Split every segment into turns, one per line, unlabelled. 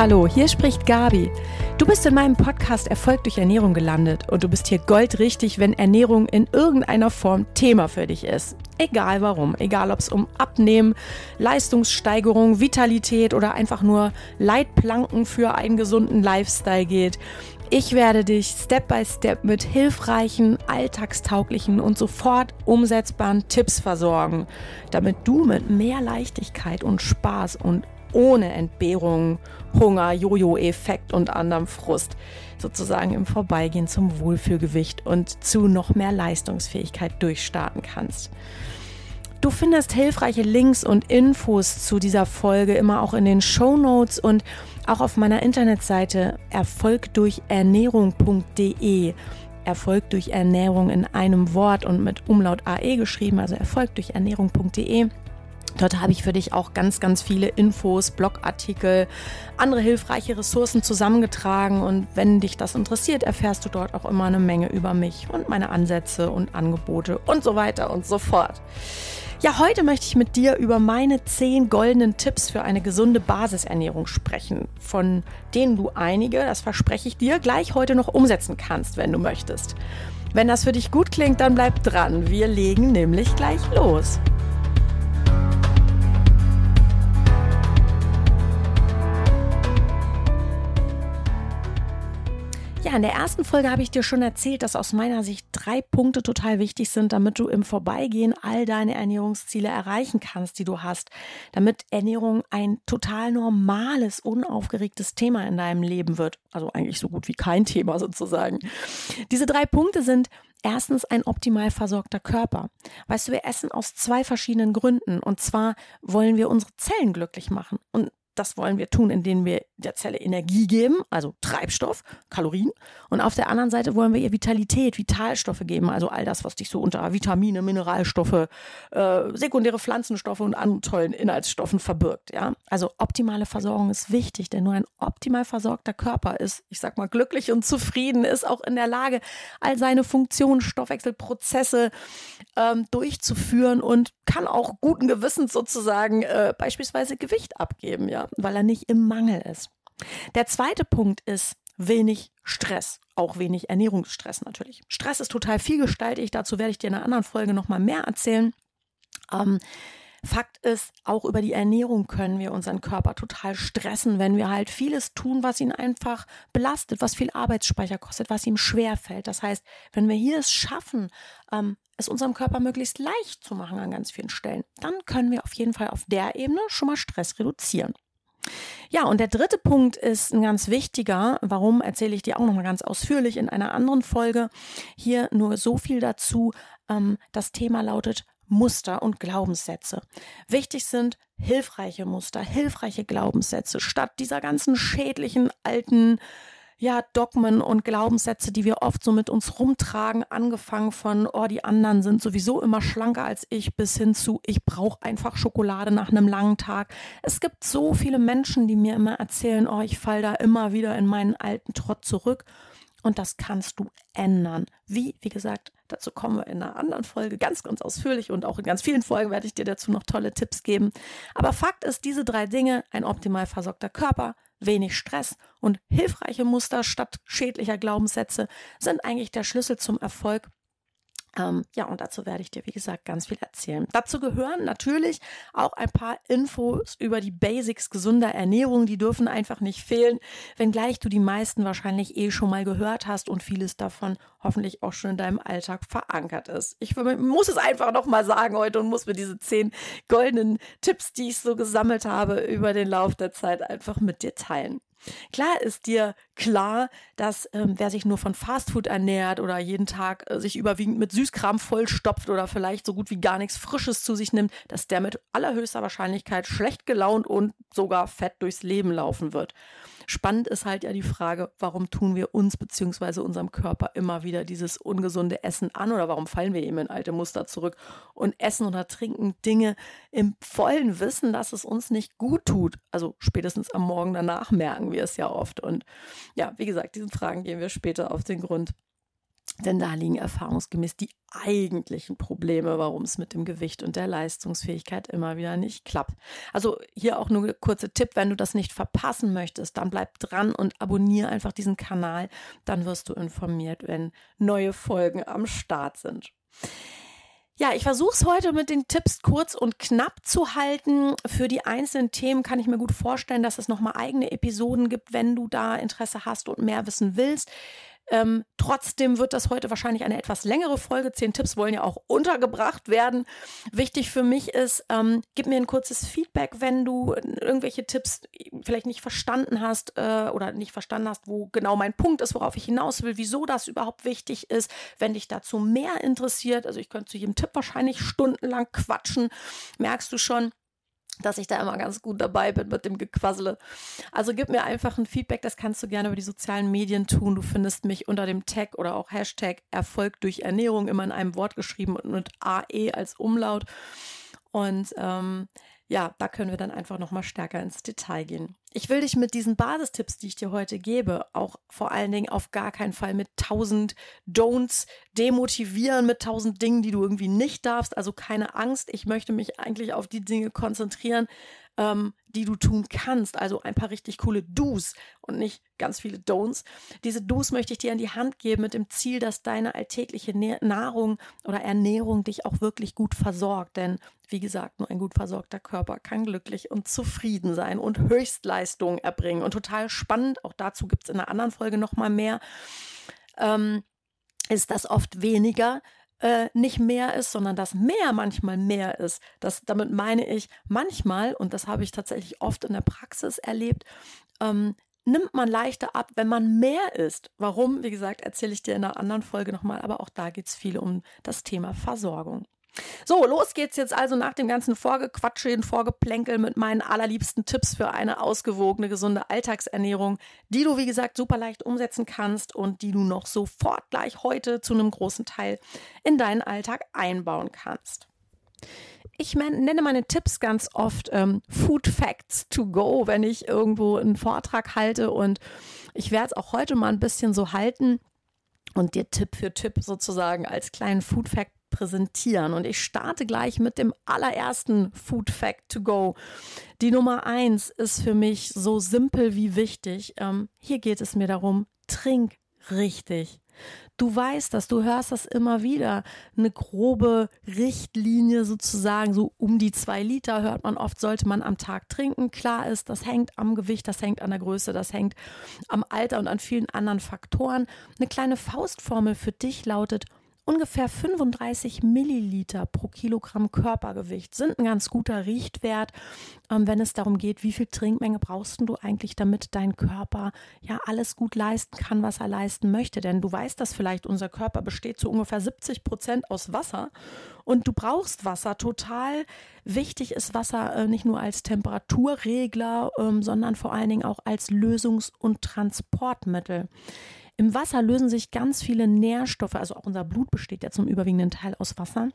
Hallo, hier spricht Gabi. Du bist in meinem Podcast Erfolg durch Ernährung gelandet und du bist hier goldrichtig, wenn Ernährung in irgendeiner Form Thema für dich ist. Egal warum, egal ob es um Abnehmen, Leistungssteigerung, Vitalität oder einfach nur Leitplanken für einen gesunden Lifestyle geht. Ich werde dich Step by Step mit hilfreichen, alltagstauglichen und sofort umsetzbaren Tipps versorgen, damit du mit mehr Leichtigkeit und Spaß und ohne Entbehrung, Hunger, Jojo-Effekt und anderem Frust sozusagen im Vorbeigehen zum Wohlfühlgewicht und zu noch mehr Leistungsfähigkeit durchstarten kannst. Du findest hilfreiche Links und Infos zu dieser Folge immer auch in den Show Notes und auch auf meiner Internetseite erfolgdurchernährung.de. Erfolg durch Ernährung in einem Wort und mit Umlaut AE geschrieben, also erfolgdurchernährung.de. Dort habe ich für dich auch ganz, ganz viele Infos, Blogartikel, andere hilfreiche Ressourcen zusammengetragen. Und wenn dich das interessiert, erfährst du dort auch immer eine Menge über mich und meine Ansätze und Angebote und so weiter und so fort. Ja, heute möchte ich mit dir über meine zehn goldenen Tipps für eine gesunde Basisernährung sprechen, von denen du einige, das verspreche ich dir, gleich heute noch umsetzen kannst, wenn du möchtest. Wenn das für dich gut klingt, dann bleib dran. Wir legen nämlich gleich los. Ja, in der ersten Folge habe ich dir schon erzählt, dass aus meiner Sicht drei Punkte total wichtig sind, damit du im Vorbeigehen all deine Ernährungsziele erreichen kannst, die du hast, damit Ernährung ein total normales, unaufgeregtes Thema in deinem Leben wird. Also eigentlich so gut wie kein Thema sozusagen. Diese drei Punkte sind Erstens ein optimal versorgter Körper. Weißt du, wir essen aus zwei verschiedenen Gründen. Und zwar wollen wir unsere Zellen glücklich machen. Und das wollen wir tun, indem wir der Zelle Energie geben, also Treibstoff, Kalorien. Und auf der anderen Seite wollen wir ihr Vitalität, Vitalstoffe geben, also all das, was dich so unter Vitamine, Mineralstoffe, äh, sekundäre Pflanzenstoffe und anderen tollen Inhaltsstoffen verbirgt. Ja? Also optimale Versorgung ist wichtig, denn nur ein optimal versorgter Körper ist, ich sag mal, glücklich und zufrieden, ist auch in der Lage, all seine Funktionen, Stoffwechselprozesse ähm, durchzuführen und kann auch guten Gewissens sozusagen äh, beispielsweise Gewicht abgeben, ja weil er nicht im Mangel ist. Der zweite Punkt ist wenig Stress, auch wenig Ernährungsstress natürlich. Stress ist total vielgestaltig, dazu werde ich dir in einer anderen Folge nochmal mehr erzählen. Ähm, Fakt ist, auch über die Ernährung können wir unseren Körper total stressen, wenn wir halt vieles tun, was ihn einfach belastet, was viel Arbeitsspeicher kostet, was ihm schwer fällt. Das heißt, wenn wir hier es schaffen, ähm, es unserem Körper möglichst leicht zu machen an ganz vielen Stellen, dann können wir auf jeden Fall auf der Ebene schon mal Stress reduzieren. Ja, und der dritte Punkt ist ein ganz wichtiger. Warum erzähle ich dir auch nochmal ganz ausführlich in einer anderen Folge. Hier nur so viel dazu. Ähm, das Thema lautet Muster und Glaubenssätze. Wichtig sind hilfreiche Muster, hilfreiche Glaubenssätze, statt dieser ganzen schädlichen alten ja, Dogmen und Glaubenssätze, die wir oft so mit uns rumtragen, angefangen von, oh, die anderen sind sowieso immer schlanker als ich, bis hin zu, ich brauche einfach Schokolade nach einem langen Tag. Es gibt so viele Menschen, die mir immer erzählen, oh, ich falle da immer wieder in meinen alten Trott zurück. Und das kannst du ändern. Wie, wie gesagt, dazu kommen wir in einer anderen Folge ganz, ganz ausführlich und auch in ganz vielen Folgen werde ich dir dazu noch tolle Tipps geben. Aber Fakt ist, diese drei Dinge, ein optimal versorgter Körper, wenig Stress und hilfreiche Muster statt schädlicher Glaubenssätze sind eigentlich der Schlüssel zum Erfolg ähm, ja, und dazu werde ich dir, wie gesagt, ganz viel erzählen. Dazu gehören natürlich auch ein paar Infos über die Basics gesunder Ernährung. Die dürfen einfach nicht fehlen, wenngleich du die meisten wahrscheinlich eh schon mal gehört hast und vieles davon hoffentlich auch schon in deinem Alltag verankert ist. Ich muss es einfach nochmal sagen heute und muss mir diese zehn goldenen Tipps, die ich so gesammelt habe, über den Lauf der Zeit einfach mit dir teilen. Klar ist dir klar, dass ähm, wer sich nur von Fastfood ernährt oder jeden Tag äh, sich überwiegend mit Süßkram vollstopft oder vielleicht so gut wie gar nichts Frisches zu sich nimmt, dass der mit allerhöchster Wahrscheinlichkeit schlecht gelaunt und sogar fett durchs Leben laufen wird. Spannend ist halt ja die Frage, warum tun wir uns bzw. unserem Körper immer wieder dieses ungesunde Essen an oder warum fallen wir eben in alte Muster zurück und essen oder trinken Dinge im vollen Wissen, dass es uns nicht gut tut. Also spätestens am Morgen danach merken wir es ja oft. Und ja, wie gesagt, diesen Fragen gehen wir später auf den Grund. Denn da liegen erfahrungsgemäß die eigentlichen Probleme, warum es mit dem Gewicht und der Leistungsfähigkeit immer wieder nicht klappt. Also hier auch nur ein kurzer Tipp, wenn du das nicht verpassen möchtest, dann bleib dran und abonniere einfach diesen Kanal. Dann wirst du informiert, wenn neue Folgen am Start sind. Ja, ich versuche es heute mit den Tipps kurz und knapp zu halten. Für die einzelnen Themen kann ich mir gut vorstellen, dass es nochmal eigene Episoden gibt, wenn du da Interesse hast und mehr wissen willst. Ähm, trotzdem wird das heute wahrscheinlich eine etwas längere Folge. Zehn Tipps wollen ja auch untergebracht werden. Wichtig für mich ist, ähm, gib mir ein kurzes Feedback, wenn du irgendwelche Tipps vielleicht nicht verstanden hast äh, oder nicht verstanden hast, wo genau mein Punkt ist, worauf ich hinaus will, wieso das überhaupt wichtig ist. Wenn dich dazu mehr interessiert, also ich könnte zu jedem Tipp wahrscheinlich stundenlang quatschen, merkst du schon dass ich da immer ganz gut dabei bin mit dem Gequassele. Also gib mir einfach ein Feedback, das kannst du gerne über die sozialen Medien tun. Du findest mich unter dem Tag oder auch Hashtag Erfolg durch Ernährung immer in einem Wort geschrieben und mit AE als Umlaut. Und ähm, ja, da können wir dann einfach nochmal stärker ins Detail gehen. Ich will dich mit diesen Basistipps, die ich dir heute gebe, auch vor allen Dingen auf gar keinen Fall mit tausend Don'ts demotivieren, mit tausend Dingen, die du irgendwie nicht darfst. Also keine Angst. Ich möchte mich eigentlich auf die Dinge konzentrieren, ähm, die du tun kannst. Also ein paar richtig coole Do's und nicht ganz viele Don'ts. Diese Do's möchte ich dir in die Hand geben mit dem Ziel, dass deine alltägliche Nahrung oder Ernährung dich auch wirklich gut versorgt. Denn wie gesagt, nur ein gut versorgter Körper kann glücklich und zufrieden sein und Höchstleistungen erbringen. Und total spannend, auch dazu gibt es in einer anderen Folge nochmal mehr, ähm, ist das oft weniger äh, nicht mehr ist, sondern dass mehr manchmal mehr ist. Das, damit meine ich manchmal, und das habe ich tatsächlich oft in der Praxis erlebt, ähm, nimmt man leichter ab, wenn man mehr isst. Warum? Wie gesagt, erzähle ich dir in einer anderen Folge nochmal, aber auch da geht es viel um das Thema Versorgung. So, los geht's jetzt also nach dem ganzen Vorgequatsche, den Vorgeplänkel mit meinen allerliebsten Tipps für eine ausgewogene, gesunde Alltagsernährung, die du, wie gesagt, super leicht umsetzen kannst und die du noch sofort gleich heute zu einem großen Teil in deinen Alltag einbauen kannst. Ich nenne meine Tipps ganz oft ähm, Food Facts to go, wenn ich irgendwo einen Vortrag halte und ich werde es auch heute mal ein bisschen so halten und dir Tipp für Tipp sozusagen als kleinen Food Fact präsentieren. Und ich starte gleich mit dem allerersten Food Fact to go. Die Nummer eins ist für mich so simpel wie wichtig. Ähm, hier geht es mir darum, trink richtig. Du weißt das, du hörst das immer wieder. Eine grobe Richtlinie sozusagen, so um die zwei Liter hört man oft, sollte man am Tag trinken. Klar ist, das hängt am Gewicht, das hängt an der Größe, das hängt am Alter und an vielen anderen Faktoren. Eine kleine Faustformel für dich lautet Ungefähr 35 Milliliter pro Kilogramm Körpergewicht sind ein ganz guter Richtwert, ähm, wenn es darum geht, wie viel Trinkmenge brauchst du eigentlich, damit dein Körper ja alles gut leisten kann, was er leisten möchte. Denn du weißt das vielleicht, unser Körper besteht zu ungefähr 70 Prozent aus Wasser und du brauchst Wasser. Total wichtig ist Wasser äh, nicht nur als Temperaturregler, ähm, sondern vor allen Dingen auch als Lösungs- und Transportmittel. Im Wasser lösen sich ganz viele Nährstoffe, also auch unser Blut besteht ja zum überwiegenden Teil aus Wasser.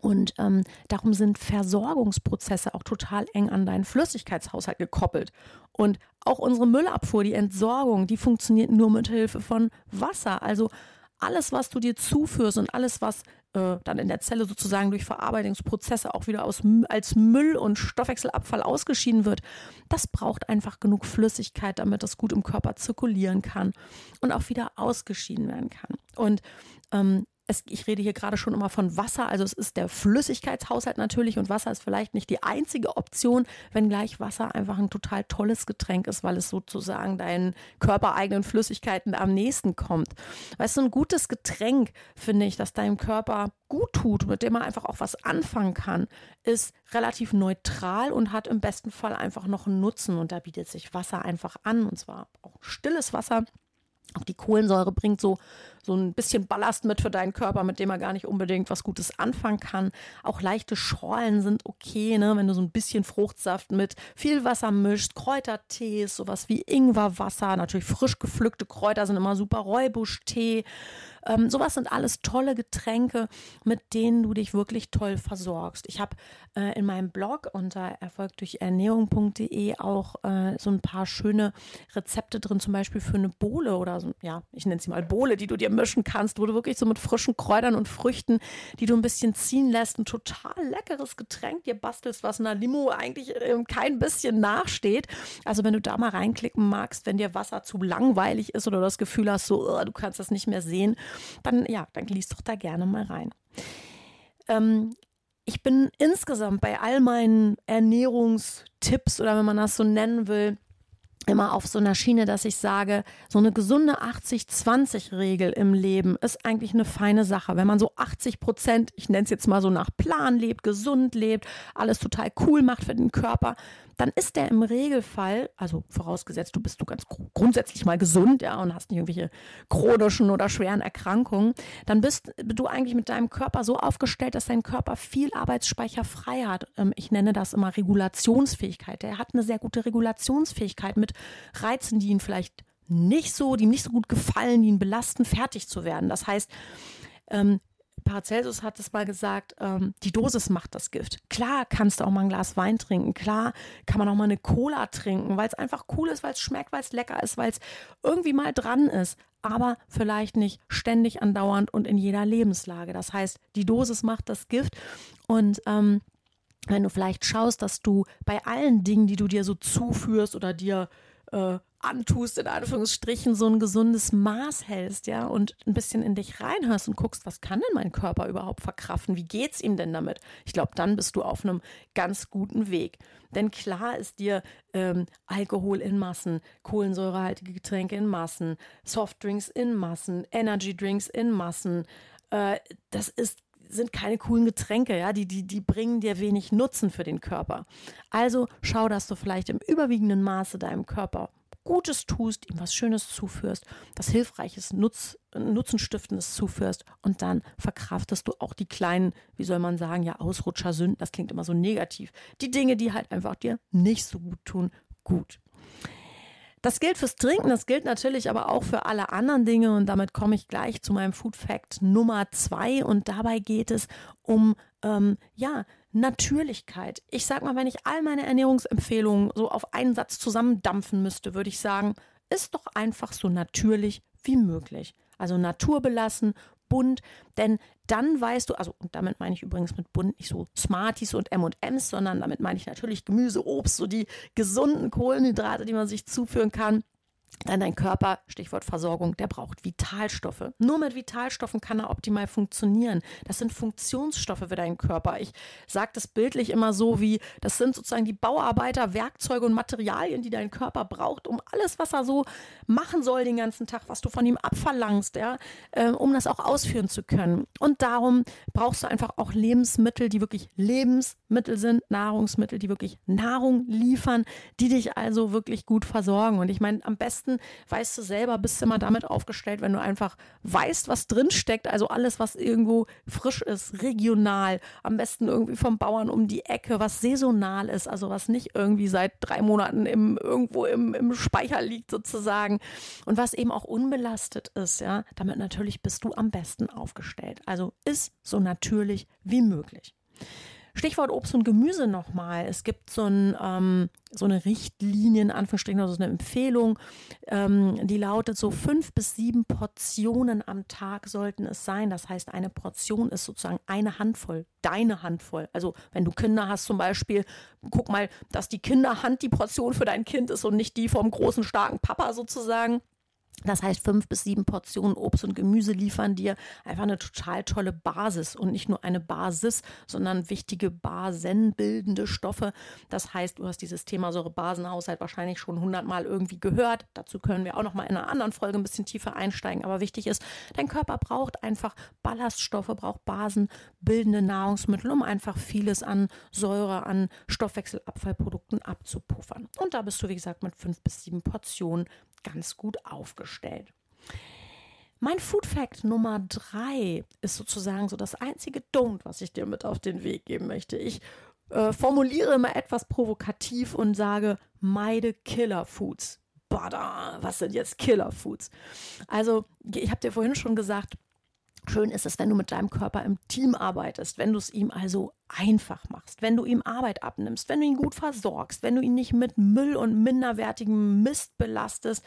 Und ähm, darum sind Versorgungsprozesse auch total eng an deinen Flüssigkeitshaushalt gekoppelt. Und auch unsere Müllabfuhr, die Entsorgung, die funktioniert nur mit Hilfe von Wasser. Also alles, was du dir zuführst und alles, was äh, dann in der Zelle sozusagen durch Verarbeitungsprozesse auch wieder aus, als Müll und Stoffwechselabfall ausgeschieden wird, das braucht einfach genug Flüssigkeit, damit das gut im Körper zirkulieren kann und auch wieder ausgeschieden werden kann. Und ähm, es, ich rede hier gerade schon immer von Wasser, also es ist der Flüssigkeitshaushalt natürlich und Wasser ist vielleicht nicht die einzige Option, wenngleich Wasser einfach ein total tolles Getränk ist, weil es sozusagen deinen körpereigenen Flüssigkeiten am nächsten kommt. Weißt du, ein gutes Getränk, finde ich, das deinem Körper gut tut, mit dem man einfach auch was anfangen kann, ist relativ neutral und hat im besten Fall einfach noch einen Nutzen und da bietet sich Wasser einfach an und zwar auch stilles Wasser auch die Kohlensäure bringt so, so ein bisschen Ballast mit für deinen Körper, mit dem er gar nicht unbedingt was Gutes anfangen kann. Auch leichte Schorlen sind okay, ne? wenn du so ein bisschen Fruchtsaft mit viel Wasser mischst, Kräutertees, sowas wie Ingwerwasser, natürlich frisch gepflückte Kräuter sind immer super, Räubuschtee, ähm, sowas sind alles tolle Getränke, mit denen du dich wirklich toll versorgst. Ich habe äh, in meinem Blog unter erfolgdurchernährung.de auch äh, so ein paar schöne Rezepte drin, zum Beispiel für eine Bohle oder so, ja, ich nenne sie mal Bohle, die du dir dir mischen kannst, wo du wirklich so mit frischen Kräutern und Früchten, die du ein bisschen ziehen lässt, ein total leckeres Getränk dir bastelst, was einer Limo eigentlich äh, kein bisschen nachsteht. Also wenn du da mal reinklicken magst, wenn dir Wasser zu langweilig ist oder das Gefühl hast, so, oh, du kannst das nicht mehr sehen, dann ja, dann liest doch da gerne mal rein. Ähm, ich bin insgesamt bei all meinen Ernährungstipps oder wenn man das so nennen will, immer auf so einer Schiene, dass ich sage, so eine gesunde 80-20-Regel im Leben ist eigentlich eine feine Sache. Wenn man so 80 Prozent, ich nenne es jetzt mal so nach Plan lebt, gesund lebt, alles total cool macht für den Körper, dann ist der im Regelfall, also vorausgesetzt, du bist du ganz grundsätzlich mal gesund, ja, und hast nicht irgendwelche chronischen oder schweren Erkrankungen, dann bist du eigentlich mit deinem Körper so aufgestellt, dass dein Körper viel Arbeitsspeicher frei hat. Ähm, ich nenne das immer Regulationsfähigkeit. Er hat eine sehr gute Regulationsfähigkeit mit Reizen, die ihn vielleicht nicht so, die ihm nicht so gut gefallen, die ihn belasten, fertig zu werden. Das heißt, ähm, Paracelsus hat es mal gesagt, ähm, die Dosis macht das Gift. Klar kannst du auch mal ein Glas Wein trinken, klar kann man auch mal eine Cola trinken, weil es einfach cool ist, weil es schmeckt, weil es lecker ist, weil es irgendwie mal dran ist, aber vielleicht nicht ständig andauernd und in jeder Lebenslage. Das heißt, die Dosis macht das Gift und ähm, wenn du vielleicht schaust, dass du bei allen Dingen, die du dir so zuführst oder dir äh, antust, in Anführungsstrichen, so ein gesundes Maß hältst, ja, und ein bisschen in dich reinhörst und guckst, was kann denn mein Körper überhaupt verkraften? Wie geht's ihm denn damit? Ich glaube, dann bist du auf einem ganz guten Weg. Denn klar ist dir ähm, Alkohol in Massen, kohlensäurehaltige Getränke in Massen, Softdrinks in Massen, Energydrinks in Massen, äh, das ist sind keine coolen Getränke, ja, die, die, die bringen dir wenig Nutzen für den Körper. Also schau, dass du vielleicht im überwiegenden Maße deinem Körper Gutes tust, ihm was Schönes zuführst, was Hilfreiches, Nutz, Nutzenstiftendes zuführst und dann verkraftest du auch die kleinen, wie soll man sagen, ja, Ausrutscher, Sünden, das klingt immer so negativ. Die Dinge, die halt einfach dir nicht so gut tun, gut. Das gilt fürs Trinken, das gilt natürlich aber auch für alle anderen Dinge und damit komme ich gleich zu meinem Food Fact Nummer zwei und dabei geht es um ähm, ja Natürlichkeit. Ich sag mal, wenn ich all meine Ernährungsempfehlungen so auf einen Satz zusammendampfen müsste, würde ich sagen, ist doch einfach so natürlich wie möglich. Also naturbelassen, bunt, denn dann weißt du, also und damit meine ich übrigens mit bunt nicht so Smarties und M&Ms, sondern damit meine ich natürlich Gemüse, Obst, so die gesunden Kohlenhydrate, die man sich zuführen kann. Dann dein Körper, Stichwort Versorgung, der braucht Vitalstoffe. Nur mit Vitalstoffen kann er optimal funktionieren. Das sind Funktionsstoffe für deinen Körper. Ich sage das bildlich immer so wie, das sind sozusagen die Bauarbeiter, Werkzeuge und Materialien, die dein Körper braucht, um alles, was er so machen soll den ganzen Tag, was du von ihm abverlangst, ja, äh, um das auch ausführen zu können. Und darum brauchst du einfach auch Lebensmittel, die wirklich Lebensmittel sind, Nahrungsmittel, die wirklich Nahrung liefern, die dich also wirklich gut versorgen. Und ich meine, am besten besten weißt du selber, bist du immer damit aufgestellt, wenn du einfach weißt, was drin steckt, also alles, was irgendwo frisch ist, regional, am besten irgendwie vom Bauern um die Ecke, was saisonal ist, also was nicht irgendwie seit drei Monaten im, irgendwo im, im Speicher liegt sozusagen und was eben auch unbelastet ist, ja, damit natürlich bist du am besten aufgestellt. Also ist so natürlich wie möglich. Stichwort Obst und Gemüse nochmal. Es gibt so, ein, ähm, so eine Richtlinie, in Anführungsstrichen, also eine Empfehlung, ähm, die lautet so fünf bis sieben Portionen am Tag sollten es sein. Das heißt, eine Portion ist sozusagen eine Handvoll, deine Handvoll. Also wenn du Kinder hast zum Beispiel, guck mal, dass die Kinderhand die Portion für dein Kind ist und nicht die vom großen, starken Papa sozusagen. Das heißt, fünf bis sieben Portionen Obst und Gemüse liefern dir einfach eine total tolle Basis und nicht nur eine Basis, sondern wichtige basenbildende Stoffe. Das heißt, du hast dieses Thema Säure-Basenhaushalt wahrscheinlich schon hundertmal irgendwie gehört. Dazu können wir auch noch mal in einer anderen Folge ein bisschen tiefer einsteigen. Aber wichtig ist, dein Körper braucht einfach Ballaststoffe, braucht basenbildende Nahrungsmittel, um einfach vieles an Säure, an Stoffwechselabfallprodukten abzupuffern. Und da bist du, wie gesagt, mit fünf bis sieben Portionen ganz gut aufgestellt. Mein Food Fact Nummer drei ist sozusagen so das einzige Don't, was ich dir mit auf den Weg geben möchte. Ich äh, formuliere immer etwas provokativ und sage, meide Killer Foods. Bada, was sind jetzt Killer Foods? Also, ich habe dir vorhin schon gesagt, Schön ist es, wenn du mit deinem Körper im Team arbeitest, wenn du es ihm also einfach machst, wenn du ihm Arbeit abnimmst, wenn du ihn gut versorgst, wenn du ihn nicht mit Müll und minderwertigem Mist belastest,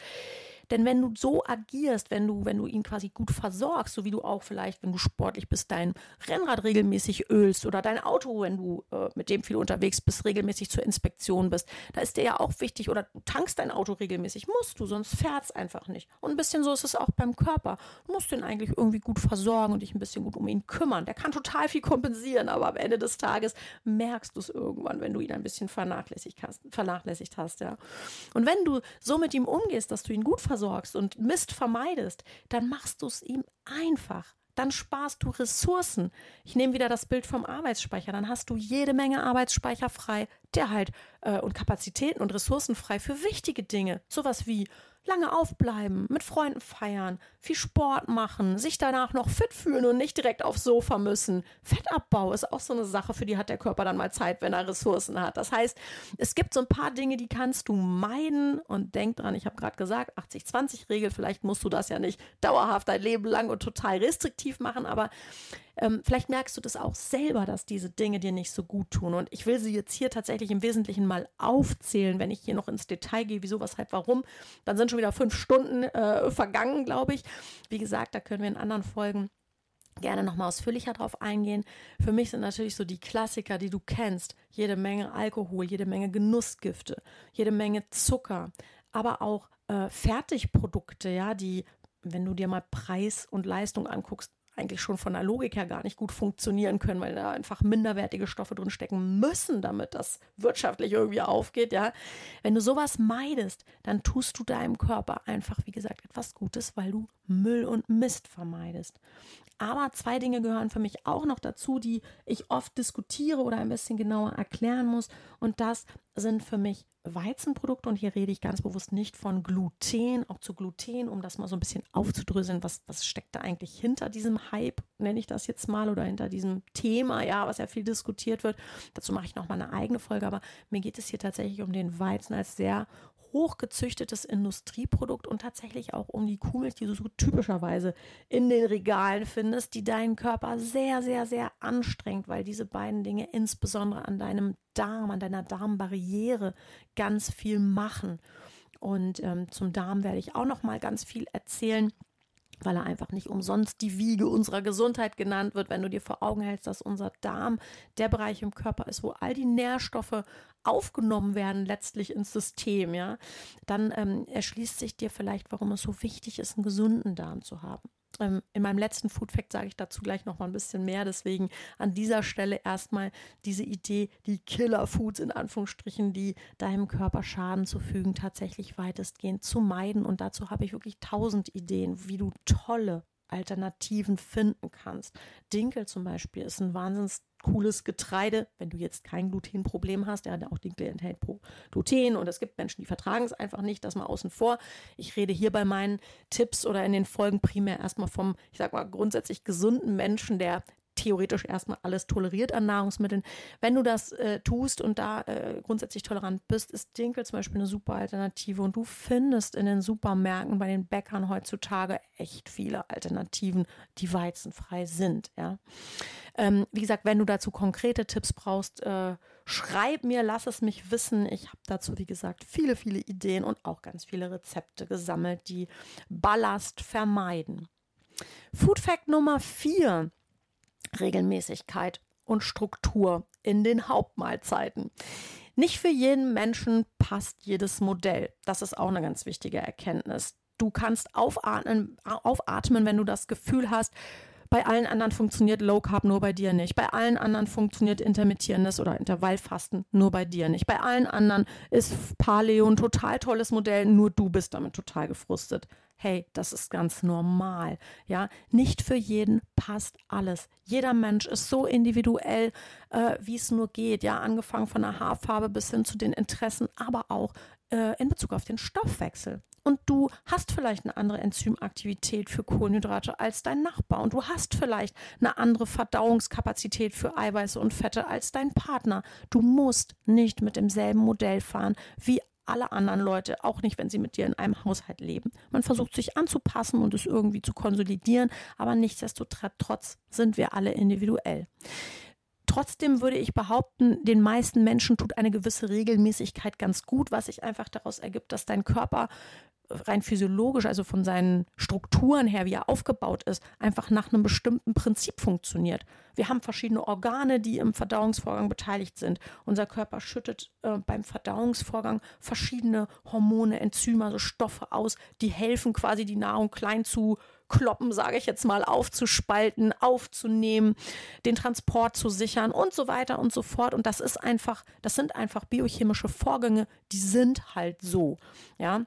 Denn wenn du so agierst, wenn du, wenn du ihn quasi gut versorgst, so wie du auch vielleicht, wenn du sportlich bist, dein Rennrad regelmäßig ölst oder dein Auto, wenn du äh, mit dem viel unterwegs bist, regelmäßig zur Inspektion bist, da ist dir ja auch wichtig oder du tankst dein Auto regelmäßig, musst du, sonst fährt es einfach nicht. Und ein bisschen so ist es auch beim Körper. Du musst den eigentlich irgendwie gut versorgen und dich ein bisschen gut um ihn kümmern. Der kann total viel kompensieren, aber am Ende des Tages merkst du es irgendwann, wenn du ihn ein bisschen vernachlässigt hast, vernachlässigt hast, ja. Und wenn du so mit ihm umgehst, dass du ihn gut versorgst und Mist vermeidest, dann machst du es ihm einfach dann sparst du Ressourcen. Ich nehme wieder das Bild vom Arbeitsspeicher. Dann hast du jede Menge Arbeitsspeicher frei, der halt äh, und Kapazitäten und Ressourcen frei für wichtige Dinge. Sowas wie lange aufbleiben, mit Freunden feiern, viel Sport machen, sich danach noch fit fühlen und nicht direkt aufs Sofa müssen. Fettabbau ist auch so eine Sache, für die hat der Körper dann mal Zeit, wenn er Ressourcen hat. Das heißt, es gibt so ein paar Dinge, die kannst du meiden und denk dran, ich habe gerade gesagt, 80-20-Regel, vielleicht musst du das ja nicht dauerhaft dein Leben lang und total restriktiv machen, aber ähm, vielleicht merkst du das auch selber, dass diese Dinge dir nicht so gut tun. Und ich will sie jetzt hier tatsächlich im Wesentlichen mal aufzählen, wenn ich hier noch ins Detail gehe, wieso, weshalb, warum. Dann sind schon wieder fünf Stunden äh, vergangen, glaube ich. Wie gesagt, da können wir in anderen Folgen gerne nochmal ausführlicher drauf eingehen. Für mich sind natürlich so die Klassiker, die du kennst. Jede Menge Alkohol, jede Menge Genussgifte, jede Menge Zucker, aber auch äh, Fertigprodukte, ja, die, wenn du dir mal Preis und Leistung anguckst, eigentlich schon von der Logik her gar nicht gut funktionieren können, weil da einfach minderwertige Stoffe drin stecken müssen, damit das wirtschaftlich irgendwie aufgeht, ja. Wenn du sowas meidest, dann tust du deinem Körper einfach, wie gesagt, etwas Gutes, weil du Müll und Mist vermeidest. Aber zwei Dinge gehören für mich auch noch dazu, die ich oft diskutiere oder ein bisschen genauer erklären muss. Und das sind für mich Weizenprodukte und hier rede ich ganz bewusst nicht von Gluten, auch zu Gluten, um das mal so ein bisschen aufzudröseln, was, was steckt da eigentlich hinter diesem Hype, nenne ich das jetzt mal, oder hinter diesem Thema, ja, was ja viel diskutiert wird. Dazu mache ich nochmal eine eigene Folge, aber mir geht es hier tatsächlich um den Weizen als sehr hochgezüchtetes Industrieprodukt und tatsächlich auch um die Kuhmilch, die du so typischerweise in den Regalen findest, die deinen Körper sehr, sehr, sehr anstrengt, weil diese beiden Dinge insbesondere an deinem Darm, an deiner Darmbarriere ganz viel machen. Und ähm, zum Darm werde ich auch noch mal ganz viel erzählen weil er einfach nicht umsonst die Wiege unserer Gesundheit genannt wird, wenn du dir vor Augen hältst, dass unser Darm der Bereich im Körper ist, wo all die Nährstoffe aufgenommen werden letztlich ins System, ja, dann ähm, erschließt sich dir vielleicht, warum es so wichtig ist, einen gesunden Darm zu haben. Ähm, in meinem letzten Food Fact sage ich dazu gleich noch mal ein bisschen mehr. Deswegen an dieser Stelle erstmal diese Idee, die Killer Foods in Anführungsstrichen, die deinem Körper Schaden zufügen, tatsächlich weitestgehend zu meiden. Und dazu habe ich wirklich tausend Ideen, wie du tolle Alternativen finden kannst. Dinkel zum Beispiel ist ein wahnsinns cooles Getreide, wenn du jetzt kein Glutenproblem hast. Hat auch Dinkel enthält Gluten und es gibt Menschen, die vertragen es einfach nicht, das mal außen vor. Ich rede hier bei meinen Tipps oder in den Folgen primär erstmal vom, ich sag mal, grundsätzlich gesunden Menschen, der theoretisch erstmal alles toleriert an Nahrungsmitteln. Wenn du das äh, tust und da äh, grundsätzlich tolerant bist, ist Dinkel zum Beispiel eine super Alternative und du findest in den Supermärkten bei den Bäckern heutzutage echt viele Alternativen, die weizenfrei sind. Ja. Ähm, wie gesagt, wenn du dazu konkrete Tipps brauchst, äh, schreib mir, lass es mich wissen. Ich habe dazu, wie gesagt, viele, viele Ideen und auch ganz viele Rezepte gesammelt, die Ballast vermeiden. Food Fact Nummer vier Regelmäßigkeit und Struktur in den Hauptmahlzeiten. Nicht für jeden Menschen passt jedes Modell. Das ist auch eine ganz wichtige Erkenntnis. Du kannst aufatmen, aufatmen, wenn du das Gefühl hast, bei allen anderen funktioniert Low Carb, nur bei dir nicht. Bei allen anderen funktioniert intermittierendes oder Intervallfasten, nur bei dir nicht. Bei allen anderen ist Paleo ein total tolles Modell, nur du bist damit total gefrustet. Hey, das ist ganz normal. Ja, nicht für jeden passt alles. Jeder Mensch ist so individuell, äh, wie es nur geht. Ja, angefangen von der Haarfarbe bis hin zu den Interessen, aber auch äh, in Bezug auf den Stoffwechsel und du hast vielleicht eine andere Enzymaktivität für Kohlenhydrate als dein Nachbar und du hast vielleicht eine andere Verdauungskapazität für Eiweiße und Fette als dein Partner. Du musst nicht mit demselben Modell fahren wie alle anderen Leute, auch nicht, wenn sie mit dir in einem Haushalt leben. Man versucht sich anzupassen und es irgendwie zu konsolidieren, aber nichtsdestotrotz sind wir alle individuell. Trotzdem würde ich behaupten, den meisten Menschen tut eine gewisse Regelmäßigkeit ganz gut, was sich einfach daraus ergibt, dass dein Körper rein physiologisch, also von seinen Strukturen her, wie er aufgebaut ist, einfach nach einem bestimmten Prinzip funktioniert. Wir haben verschiedene Organe, die im Verdauungsvorgang beteiligt sind. Unser Körper schüttet äh, beim Verdauungsvorgang verschiedene Hormone, Enzyme, also Stoffe aus, die helfen quasi die Nahrung klein zu kloppen, sage ich jetzt mal, aufzuspalten, aufzunehmen, den Transport zu sichern und so weiter und so fort. Und das ist einfach, das sind einfach biochemische Vorgänge, die sind halt so. Ja,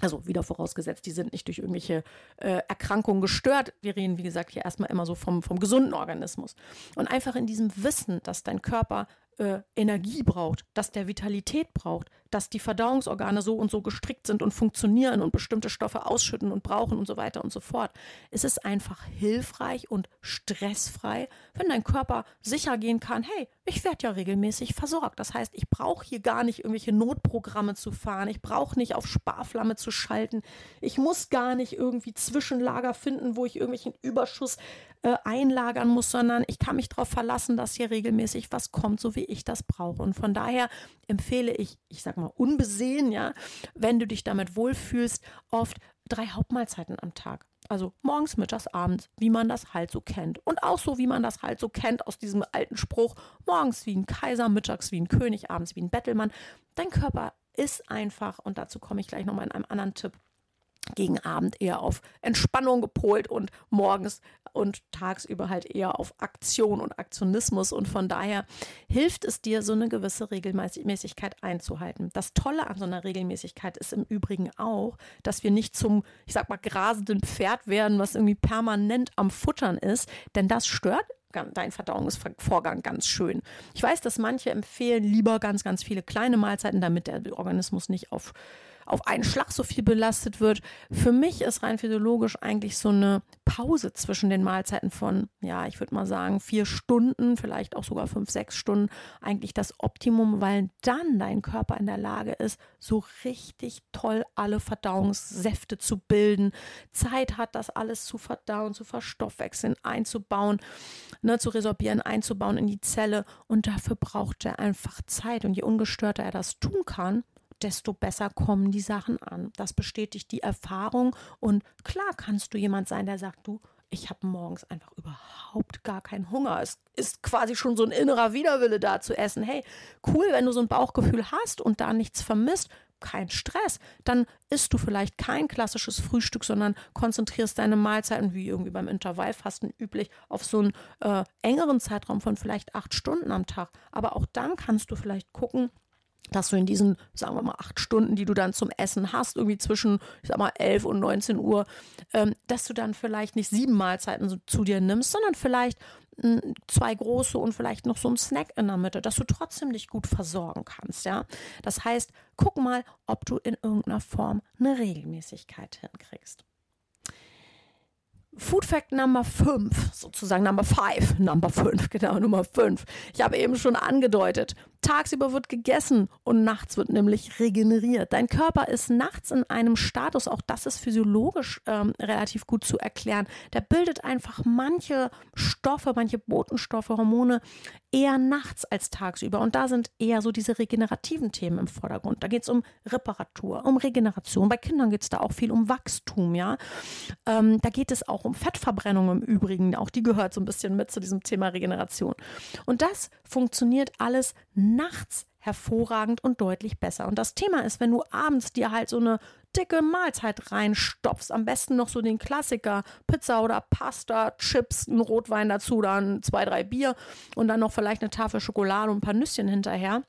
also wieder vorausgesetzt, die sind nicht durch irgendwelche äh, Erkrankungen gestört. Wir reden, wie gesagt, hier erstmal immer so vom, vom gesunden Organismus. Und einfach in diesem Wissen, dass dein Körper äh, Energie braucht, dass der Vitalität braucht, dass die Verdauungsorgane so und so gestrickt sind und funktionieren und bestimmte Stoffe ausschütten und brauchen und so weiter und so fort. Es ist einfach hilfreich und stressfrei, wenn dein Körper sicher gehen kann, hey, ich werde ja regelmäßig versorgt. Das heißt, ich brauche hier gar nicht irgendwelche Notprogramme zu fahren, ich brauche nicht auf Sparflamme zu schalten, ich muss gar nicht irgendwie Zwischenlager finden, wo ich irgendwelchen Überschuss äh, einlagern muss, sondern ich kann mich darauf verlassen, dass hier regelmäßig was kommt, so wie ich das brauche. Und von daher empfehle ich, ich sag mal unbesehen, ja, wenn du dich damit wohlfühlst, oft drei Hauptmahlzeiten am Tag. Also morgens, mittags, abends, wie man das halt so kennt. Und auch so, wie man das halt so kennt aus diesem alten Spruch, morgens wie ein Kaiser, mittags wie ein König, abends wie ein Bettelmann. Dein Körper ist einfach, und dazu komme ich gleich nochmal in einem anderen Tipp, gegen Abend eher auf Entspannung gepolt und morgens und tagsüber halt eher auf Aktion und Aktionismus. Und von daher hilft es dir, so eine gewisse Regelmäßigkeit einzuhalten. Das Tolle an so einer Regelmäßigkeit ist im Übrigen auch, dass wir nicht zum, ich sag mal, grasenden Pferd werden, was irgendwie permanent am Futtern ist, denn das stört dein Verdauungsvorgang ganz schön. Ich weiß, dass manche empfehlen lieber ganz, ganz viele kleine Mahlzeiten, damit der Organismus nicht auf auf einen Schlag so viel belastet wird. Für mich ist rein physiologisch eigentlich so eine Pause zwischen den Mahlzeiten von, ja, ich würde mal sagen, vier Stunden, vielleicht auch sogar fünf, sechs Stunden, eigentlich das Optimum, weil dann dein Körper in der Lage ist, so richtig toll alle Verdauungssäfte zu bilden, Zeit hat, das alles zu verdauen, zu verstoffwechseln, einzubauen, ne, zu resorbieren, einzubauen in die Zelle. Und dafür braucht er einfach Zeit. Und je ungestörter er das tun kann, desto besser kommen die Sachen an. Das bestätigt die Erfahrung. Und klar kannst du jemand sein, der sagt, du, ich habe morgens einfach überhaupt gar keinen Hunger. Es ist quasi schon so ein innerer Widerwille da zu essen. Hey, cool, wenn du so ein Bauchgefühl hast und da nichts vermisst, kein Stress. Dann isst du vielleicht kein klassisches Frühstück, sondern konzentrierst deine Mahlzeiten, wie irgendwie beim Intervallfasten üblich, auf so einen äh, engeren Zeitraum von vielleicht acht Stunden am Tag. Aber auch dann kannst du vielleicht gucken, dass du in diesen, sagen wir mal, acht Stunden, die du dann zum Essen hast, irgendwie zwischen, ich sag mal, 11 und 19 Uhr, ähm, dass du dann vielleicht nicht sieben Mahlzeiten zu dir nimmst, sondern vielleicht mh, hm, zwei große und vielleicht noch so ein Snack in der Mitte, dass du trotzdem dich gut versorgen kannst, ja. Das heißt, guck mal, ob du in irgendeiner Form eine Regelmäßigkeit hinkriegst. Food Fact Number 5, sozusagen Number 5, Number 5, genau, Nummer 5. Ich habe eben schon angedeutet, Tagsüber wird gegessen und nachts wird nämlich regeneriert. Dein Körper ist nachts in einem Status, auch das ist physiologisch ähm, relativ gut zu erklären. Der bildet einfach manche Stoffe, manche Botenstoffe, Hormone eher nachts als tagsüber. Und da sind eher so diese regenerativen Themen im Vordergrund. Da geht es um Reparatur, um Regeneration. Bei Kindern geht es da auch viel um Wachstum, ja. Ähm, da geht es auch um Fettverbrennung im Übrigen. Auch die gehört so ein bisschen mit zu diesem Thema Regeneration. Und das funktioniert alles nachts hervorragend und deutlich besser. Und das Thema ist, wenn du abends dir halt so eine dicke Mahlzeit reinstopfst, am besten noch so den Klassiker Pizza oder Pasta, Chips, ein Rotwein dazu, dann zwei, drei Bier und dann noch vielleicht eine Tafel Schokolade und ein paar Nüsschen hinterher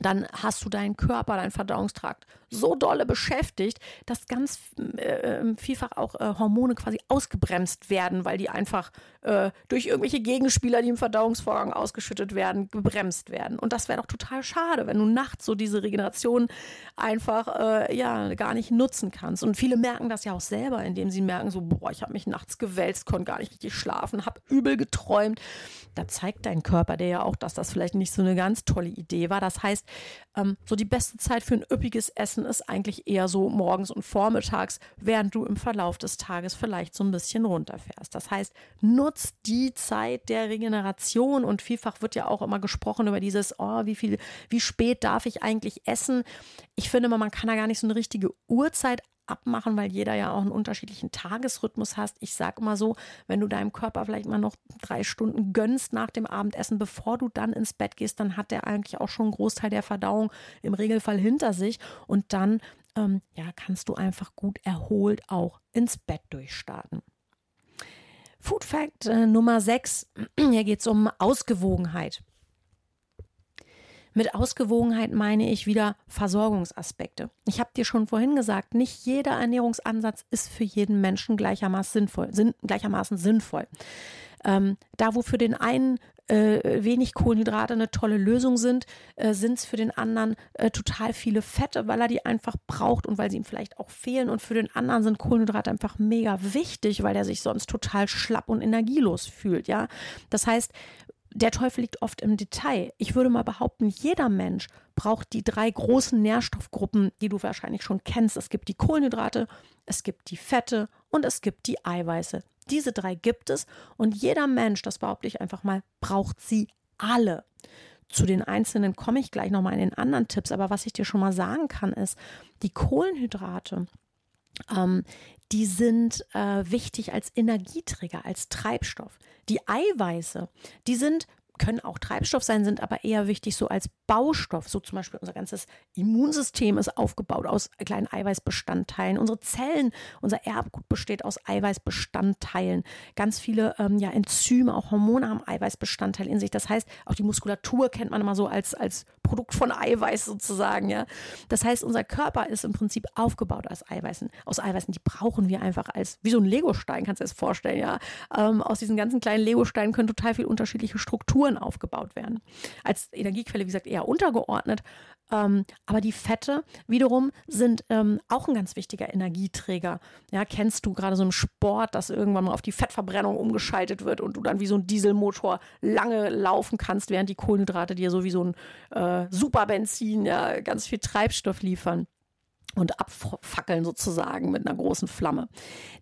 dann hast du deinen Körper, deinen Verdauungstrakt so dolle beschäftigt, dass ganz äh, ähm, vielfach auch äh, Hormone quasi ausgebremst werden, weil die einfach äh, durch irgendwelche Gegenspieler, die im Verdauungsvorgang ausgeschüttet werden, gebremst werden. Und das wäre doch total schade, wenn du nachts so diese Regeneration einfach äh, ja gar nicht nutzen kannst. Und viele merken das ja auch selber, indem sie merken so, boah, ich habe mich nachts gewälzt, konnte gar nicht richtig schlafen, habe übel geträumt. Da zeigt dein Körper dir ja auch, dass das vielleicht nicht so eine ganz tolle Idee war. Das heißt, ähm, so die beste Zeit für ein üppiges Essen ist eigentlich eher so morgens und vormittags, während du im Verlauf des Tages vielleicht so ein bisschen runterfährst. Das heißt, nutzt die Zeit der Regeneration und vielfach wird ja auch immer gesprochen über dieses, oh, wie viel, wie spät darf ich eigentlich essen? Ich finde man kann da gar nicht so eine richtige Uhrzeit abmachen, weil jeder ja auch einen unterschiedlichen Tagesrhythmus hast. Ich sage immer so, wenn du deinem Körper vielleicht mal noch drei Stunden gönnst nach dem Abendessen, bevor du dann ins Bett gehst, dann hat der eigentlich auch schon einen Großteil der Verdauung im Regelfall hinter sich und dann ähm, ja, kannst du einfach gut erholt auch ins Bett durchstarten. Food Fact äh, Nummer 6, hier geht es um Ausgewogenheit. Mit Ausgewogenheit meine ich wieder Versorgungsaspekte. Ich habe dir schon vorhin gesagt, nicht jeder Ernährungsansatz ist für jeden Menschen gleichermaßen sinnvoll. Sinn, gleichermaßen sinnvoll. Ähm, da, wo für den einen äh, wenig Kohlenhydrate eine tolle Lösung sind, äh, sind es für den anderen äh, total viele Fette, weil er die einfach braucht und weil sie ihm vielleicht auch fehlen. Und für den anderen sind Kohlenhydrate einfach mega wichtig, weil er sich sonst total schlapp und energielos fühlt. Ja, das heißt, der Teufel liegt oft im Detail. Ich würde mal behaupten, jeder Mensch braucht die drei großen Nährstoffgruppen, die du wahrscheinlich schon kennst. Es gibt die Kohlenhydrate, es gibt die Fette und es gibt die Eiweiße. Diese drei gibt es und jeder Mensch, das behaupte ich einfach mal, braucht sie alle. Zu den einzelnen komme ich gleich nochmal in den anderen Tipps, aber was ich dir schon mal sagen kann, ist, die Kohlenhydrate, ähm, die sind äh, wichtig als Energieträger, als Treibstoff. Die Eiweiße, die sind können auch Treibstoff sein, sind aber eher wichtig so als Baustoff. So zum Beispiel unser ganzes Immunsystem ist aufgebaut aus kleinen Eiweißbestandteilen. Unsere Zellen, unser Erbgut besteht aus Eiweißbestandteilen. Ganz viele ähm, ja, Enzyme, auch Hormone haben Eiweißbestandteile in sich. Das heißt, auch die Muskulatur kennt man immer so als, als Produkt von Eiweiß sozusagen. Ja? Das heißt, unser Körper ist im Prinzip aufgebaut aus Eiweißen. Aus Eiweißen, die brauchen wir einfach als, wie so ein Legostein, kannst du dir das vorstellen. Ja? Ähm, aus diesen ganzen kleinen Legosteinen können total viele unterschiedliche Strukturen aufgebaut werden. Als Energiequelle, wie gesagt, eher untergeordnet. Ähm, aber die Fette wiederum sind ähm, auch ein ganz wichtiger Energieträger. Ja, kennst du gerade so im Sport, dass irgendwann mal auf die Fettverbrennung umgeschaltet wird und du dann wie so ein Dieselmotor lange laufen kannst, während die Kohlenhydrate dir so wie so ein äh, Superbenzin ja ganz viel Treibstoff liefern und abfackeln sozusagen mit einer großen Flamme.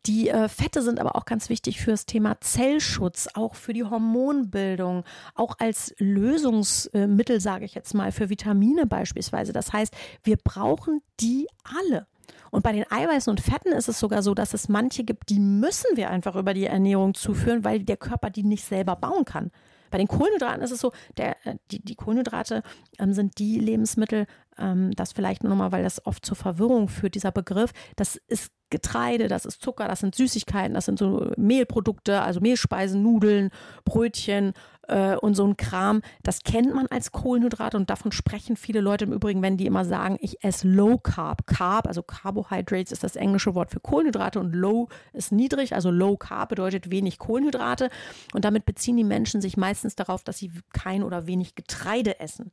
Die äh, Fette sind aber auch ganz wichtig fürs Thema Zellschutz, auch für die Hormonbildung, auch als Lösungsmittel, sage ich jetzt mal, für Vitamine beispielsweise. Das heißt, wir brauchen die alle. Und bei den Eiweißen und Fetten ist es sogar so, dass es manche gibt, die müssen wir einfach über die Ernährung zuführen, weil der Körper die nicht selber bauen kann. Bei den Kohlenhydraten ist es so, der, äh, die, die Kohlenhydrate ähm, sind die Lebensmittel, ähm, das vielleicht nur nochmal, weil das oft zur Verwirrung führt, dieser Begriff, das ist Getreide, das ist Zucker, das sind Süßigkeiten, das sind so Mehlprodukte, also Mehlspeisen, Nudeln, Brötchen äh, und so ein Kram. Das kennt man als Kohlenhydrate und davon sprechen viele Leute im Übrigen, wenn die immer sagen, ich esse Low Carb. Carb, also Carbohydrates ist das englische Wort für Kohlenhydrate und Low ist niedrig, also Low Carb bedeutet wenig Kohlenhydrate und damit beziehen die Menschen sich meistens darauf, dass sie kein oder wenig Getreide essen.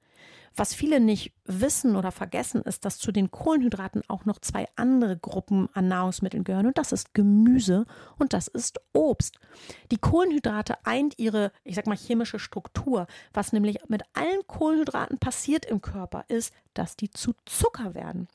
Was viele nicht wissen oder vergessen, ist, dass zu den Kohlenhydraten auch noch zwei andere Gruppen an Nahrungsmitteln gehören und das ist Gemüse und das ist Obst. Die Kohlenhydrate eint ihre, ich sag mal, chemische Struktur. Was nämlich mit allen Kohlenhydraten passiert im Körper, ist, dass die zu Zucker werden.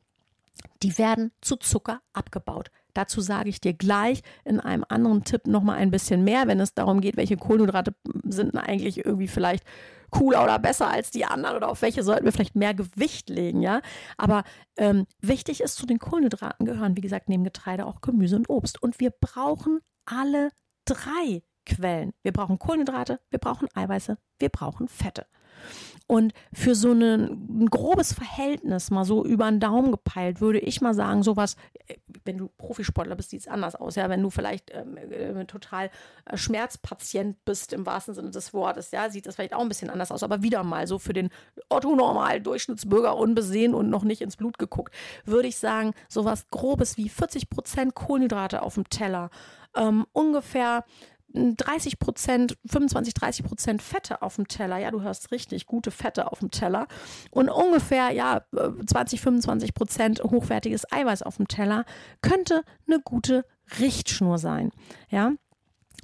Die werden zu Zucker abgebaut. Dazu sage ich dir gleich in einem anderen Tipp nochmal ein bisschen mehr, wenn es darum geht, welche Kohlenhydrate sind eigentlich irgendwie vielleicht cooler oder besser als die anderen oder auf welche sollten wir vielleicht mehr Gewicht legen, ja. Aber ähm, wichtig ist, zu den Kohlenhydraten gehören, wie gesagt, neben Getreide auch Gemüse und Obst. Und wir brauchen alle drei Quellen. Wir brauchen Kohlenhydrate, wir brauchen Eiweiße, wir brauchen Fette. Und für so eine, ein grobes Verhältnis, mal so über den Daumen gepeilt, würde ich mal sagen, sowas, äh, wenn du Profisportler bist, sieht es anders aus. Ja, wenn du vielleicht ähm, äh, total äh, Schmerzpatient bist, im wahrsten Sinne des Wortes, ja, sieht das vielleicht auch ein bisschen anders aus. Aber wieder mal so für den Otto-Normal Durchschnittsbürger unbesehen und noch nicht ins Blut geguckt, würde ich sagen, sowas grobes wie 40 Prozent Kohlenhydrate auf dem Teller, ähm, ungefähr 30 Prozent, 25, 30 Prozent Fette auf dem Teller. Ja, du hörst richtig, gute Fette auf dem Teller. Und ungefähr, ja, 20, 25 Prozent hochwertiges Eiweiß auf dem Teller könnte eine gute Richtschnur sein. Ja.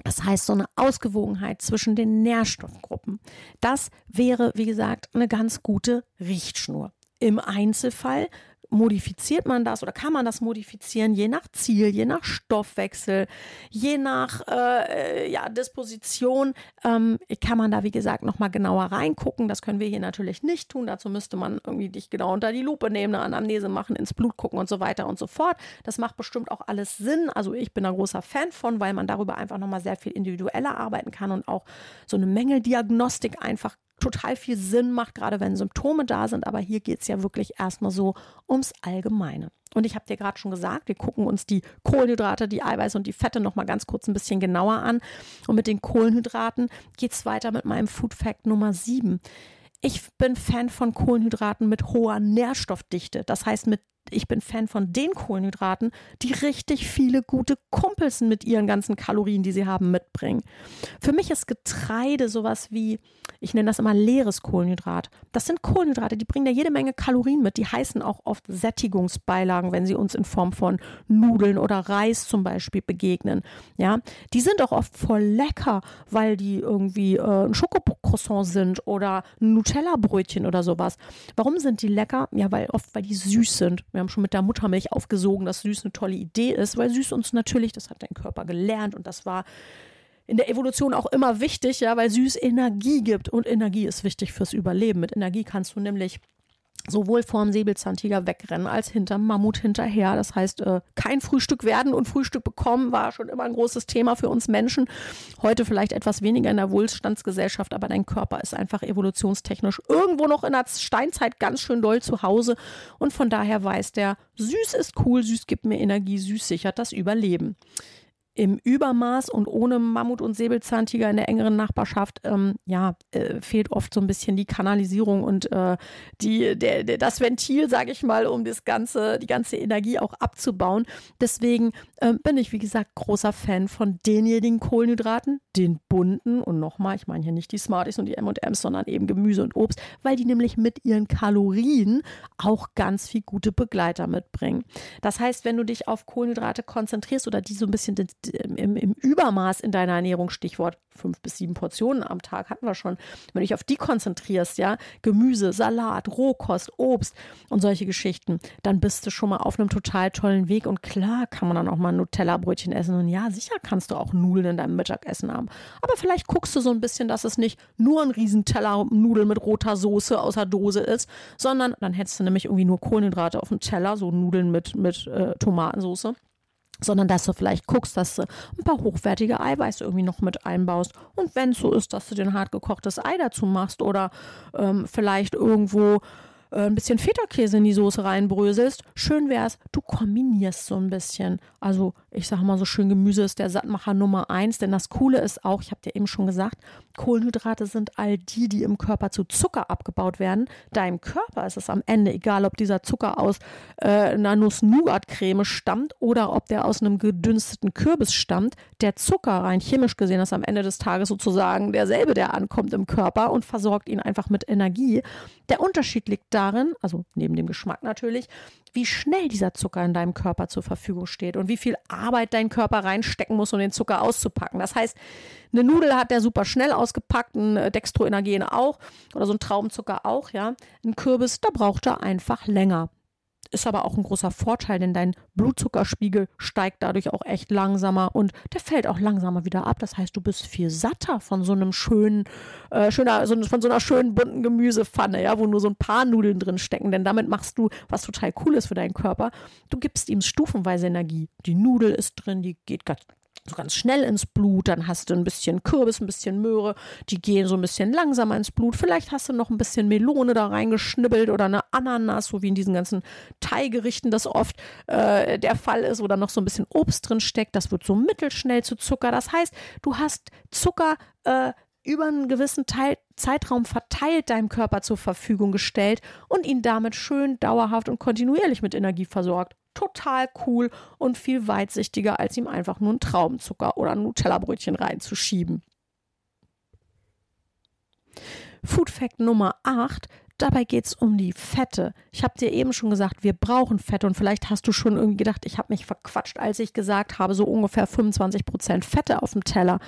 Das heißt, so eine Ausgewogenheit zwischen den Nährstoffgruppen. Das wäre, wie gesagt, eine ganz gute Richtschnur. Im Einzelfall modifiziert man das oder kann man das modifizieren, je nach Ziel, je nach Stoffwechsel, je nach äh, ja, Disposition, ähm, kann man da, wie gesagt, nochmal genauer reingucken. Das können wir hier natürlich nicht tun. Dazu müsste man irgendwie dich genau unter die Lupe nehmen, eine Anamnese machen, ins Blut gucken und so weiter und so fort. Das macht bestimmt auch alles Sinn. Also ich bin ein großer Fan von, weil man darüber einfach nochmal sehr viel individueller arbeiten kann und auch so eine Mängeldiagnostik einfach total viel Sinn macht, gerade wenn Symptome da sind. Aber hier geht es ja wirklich erstmal so ums Allgemeine. Und ich habe dir gerade schon gesagt, wir gucken uns die Kohlenhydrate, die Eiweiße und die Fette nochmal ganz kurz ein bisschen genauer an. Und mit den Kohlenhydraten geht es weiter mit meinem Food Fact Nummer 7. Ich bin Fan von Kohlenhydraten mit hoher Nährstoffdichte. Das heißt mit ich bin Fan von den Kohlenhydraten, die richtig viele gute Kumpels mit ihren ganzen Kalorien, die sie haben, mitbringen. Für mich ist Getreide sowas wie, ich nenne das immer leeres Kohlenhydrat. Das sind Kohlenhydrate, die bringen ja jede Menge Kalorien mit. Die heißen auch oft Sättigungsbeilagen, wenn sie uns in Form von Nudeln oder Reis zum Beispiel begegnen. Ja, die sind auch oft voll lecker, weil die irgendwie äh, ein Schokocroissant sind oder Nutella-Brötchen oder sowas. Warum sind die lecker? Ja, weil oft, weil die süß sind. Wir haben schon mit der Muttermilch aufgesogen, dass süß eine tolle Idee ist, weil süß uns natürlich, das hat dein Körper gelernt und das war in der Evolution auch immer wichtig, ja, weil süß Energie gibt und Energie ist wichtig fürs Überleben. Mit Energie kannst du nämlich sowohl vorm Säbelzahntiger wegrennen als hinterm Mammut hinterher. Das heißt, äh, kein Frühstück werden und Frühstück bekommen war schon immer ein großes Thema für uns Menschen. Heute vielleicht etwas weniger in der Wohlstandsgesellschaft, aber dein Körper ist einfach evolutionstechnisch irgendwo noch in der Steinzeit ganz schön doll zu Hause und von daher weiß der, süß ist cool, süß gibt mir Energie, süß sichert das Überleben im Übermaß und ohne Mammut und Säbelzahntiger in der engeren Nachbarschaft, ähm, ja, äh, fehlt oft so ein bisschen die Kanalisierung und äh, die, der, der, das Ventil, sage ich mal, um das ganze, die ganze Energie auch abzubauen. Deswegen äh, bin ich, wie gesagt, großer Fan von denjenigen Kohlenhydraten, den bunten und nochmal, ich meine hier nicht die Smarties und die M&M's, sondern eben Gemüse und Obst, weil die nämlich mit ihren Kalorien auch ganz viel gute Begleiter mitbringen. Das heißt, wenn du dich auf Kohlenhydrate konzentrierst oder die so ein bisschen im, im Übermaß in deiner Ernährung, Stichwort fünf bis sieben Portionen am Tag hatten wir schon, wenn du dich auf die konzentrierst, ja, Gemüse, Salat, Rohkost, Obst und solche Geschichten, dann bist du schon mal auf einem total tollen Weg. Und klar kann man dann auch mal ein Nutella-Brötchen essen. Und ja, sicher kannst du auch Nudeln in deinem Mittagessen haben. Aber vielleicht guckst du so ein bisschen, dass es nicht nur ein Riesenteller Nudeln mit roter Soße aus der Dose ist, sondern dann hättest du nämlich irgendwie nur Kohlenhydrate auf dem Teller, so Nudeln mit, mit äh, Tomatensauce sondern dass du vielleicht guckst, dass du ein paar hochwertige Eiweiße irgendwie noch mit einbaust. Und wenn es so ist, dass du den hart gekochtes Ei dazu machst oder ähm, vielleicht irgendwo äh, ein bisschen Feta-Käse in die Soße reinbröselst. Schön wäre es, du kombinierst so ein bisschen. Also ich sage mal so schön, Gemüse ist der Sattmacher Nummer eins, denn das Coole ist auch, ich habe dir eben schon gesagt, Kohlenhydrate sind all die, die im Körper zu Zucker abgebaut werden. Deinem Körper ist es am Ende egal, ob dieser Zucker aus äh, einer Nuss-Nougat-Creme stammt oder ob der aus einem gedünsteten Kürbis stammt. Der Zucker, rein chemisch gesehen, ist am Ende des Tages sozusagen derselbe, der ankommt im Körper und versorgt ihn einfach mit Energie. Der Unterschied liegt darin, also neben dem Geschmack natürlich, wie schnell dieser Zucker in deinem Körper zur Verfügung steht und wie viel Arbeit dein Körper reinstecken muss, um den Zucker auszupacken. Das heißt, eine Nudel hat der super schnell ausgepackt, ein Dextroenergen auch oder so ein Traubenzucker auch, ja. Ein Kürbis, da braucht er einfach länger ist aber auch ein großer Vorteil, denn dein Blutzuckerspiegel steigt dadurch auch echt langsamer und der fällt auch langsamer wieder ab. Das heißt, du bist viel satter von so einem schönen, äh, schöner, so, von so einer schönen bunten Gemüsepfanne, ja, wo nur so ein paar Nudeln drin stecken. Denn damit machst du was total cool ist für deinen Körper. Du gibst ihm stufenweise Energie. Die Nudel ist drin, die geht so ganz schnell ins Blut, dann hast du ein bisschen Kürbis, ein bisschen Möhre, die gehen so ein bisschen langsamer ins Blut. Vielleicht hast du noch ein bisschen Melone da reingeschnibbelt oder eine Ananas, so wie in diesen ganzen Thai-Gerichten das oft äh, der Fall ist, oder noch so ein bisschen Obst drin steckt. Das wird so mittelschnell zu Zucker. Das heißt, du hast Zucker äh, über einen gewissen Teil, Zeitraum verteilt deinem Körper zur Verfügung gestellt und ihn damit schön dauerhaft und kontinuierlich mit Energie versorgt total cool und viel weitsichtiger, als ihm einfach nur einen Traubenzucker oder ein Nutella-Brötchen reinzuschieben. Food Fact Nummer 8. Dabei geht es um die Fette. Ich habe dir eben schon gesagt, wir brauchen Fette und vielleicht hast du schon irgendwie gedacht, ich habe mich verquatscht, als ich gesagt habe, so ungefähr 25% Fette auf dem Teller.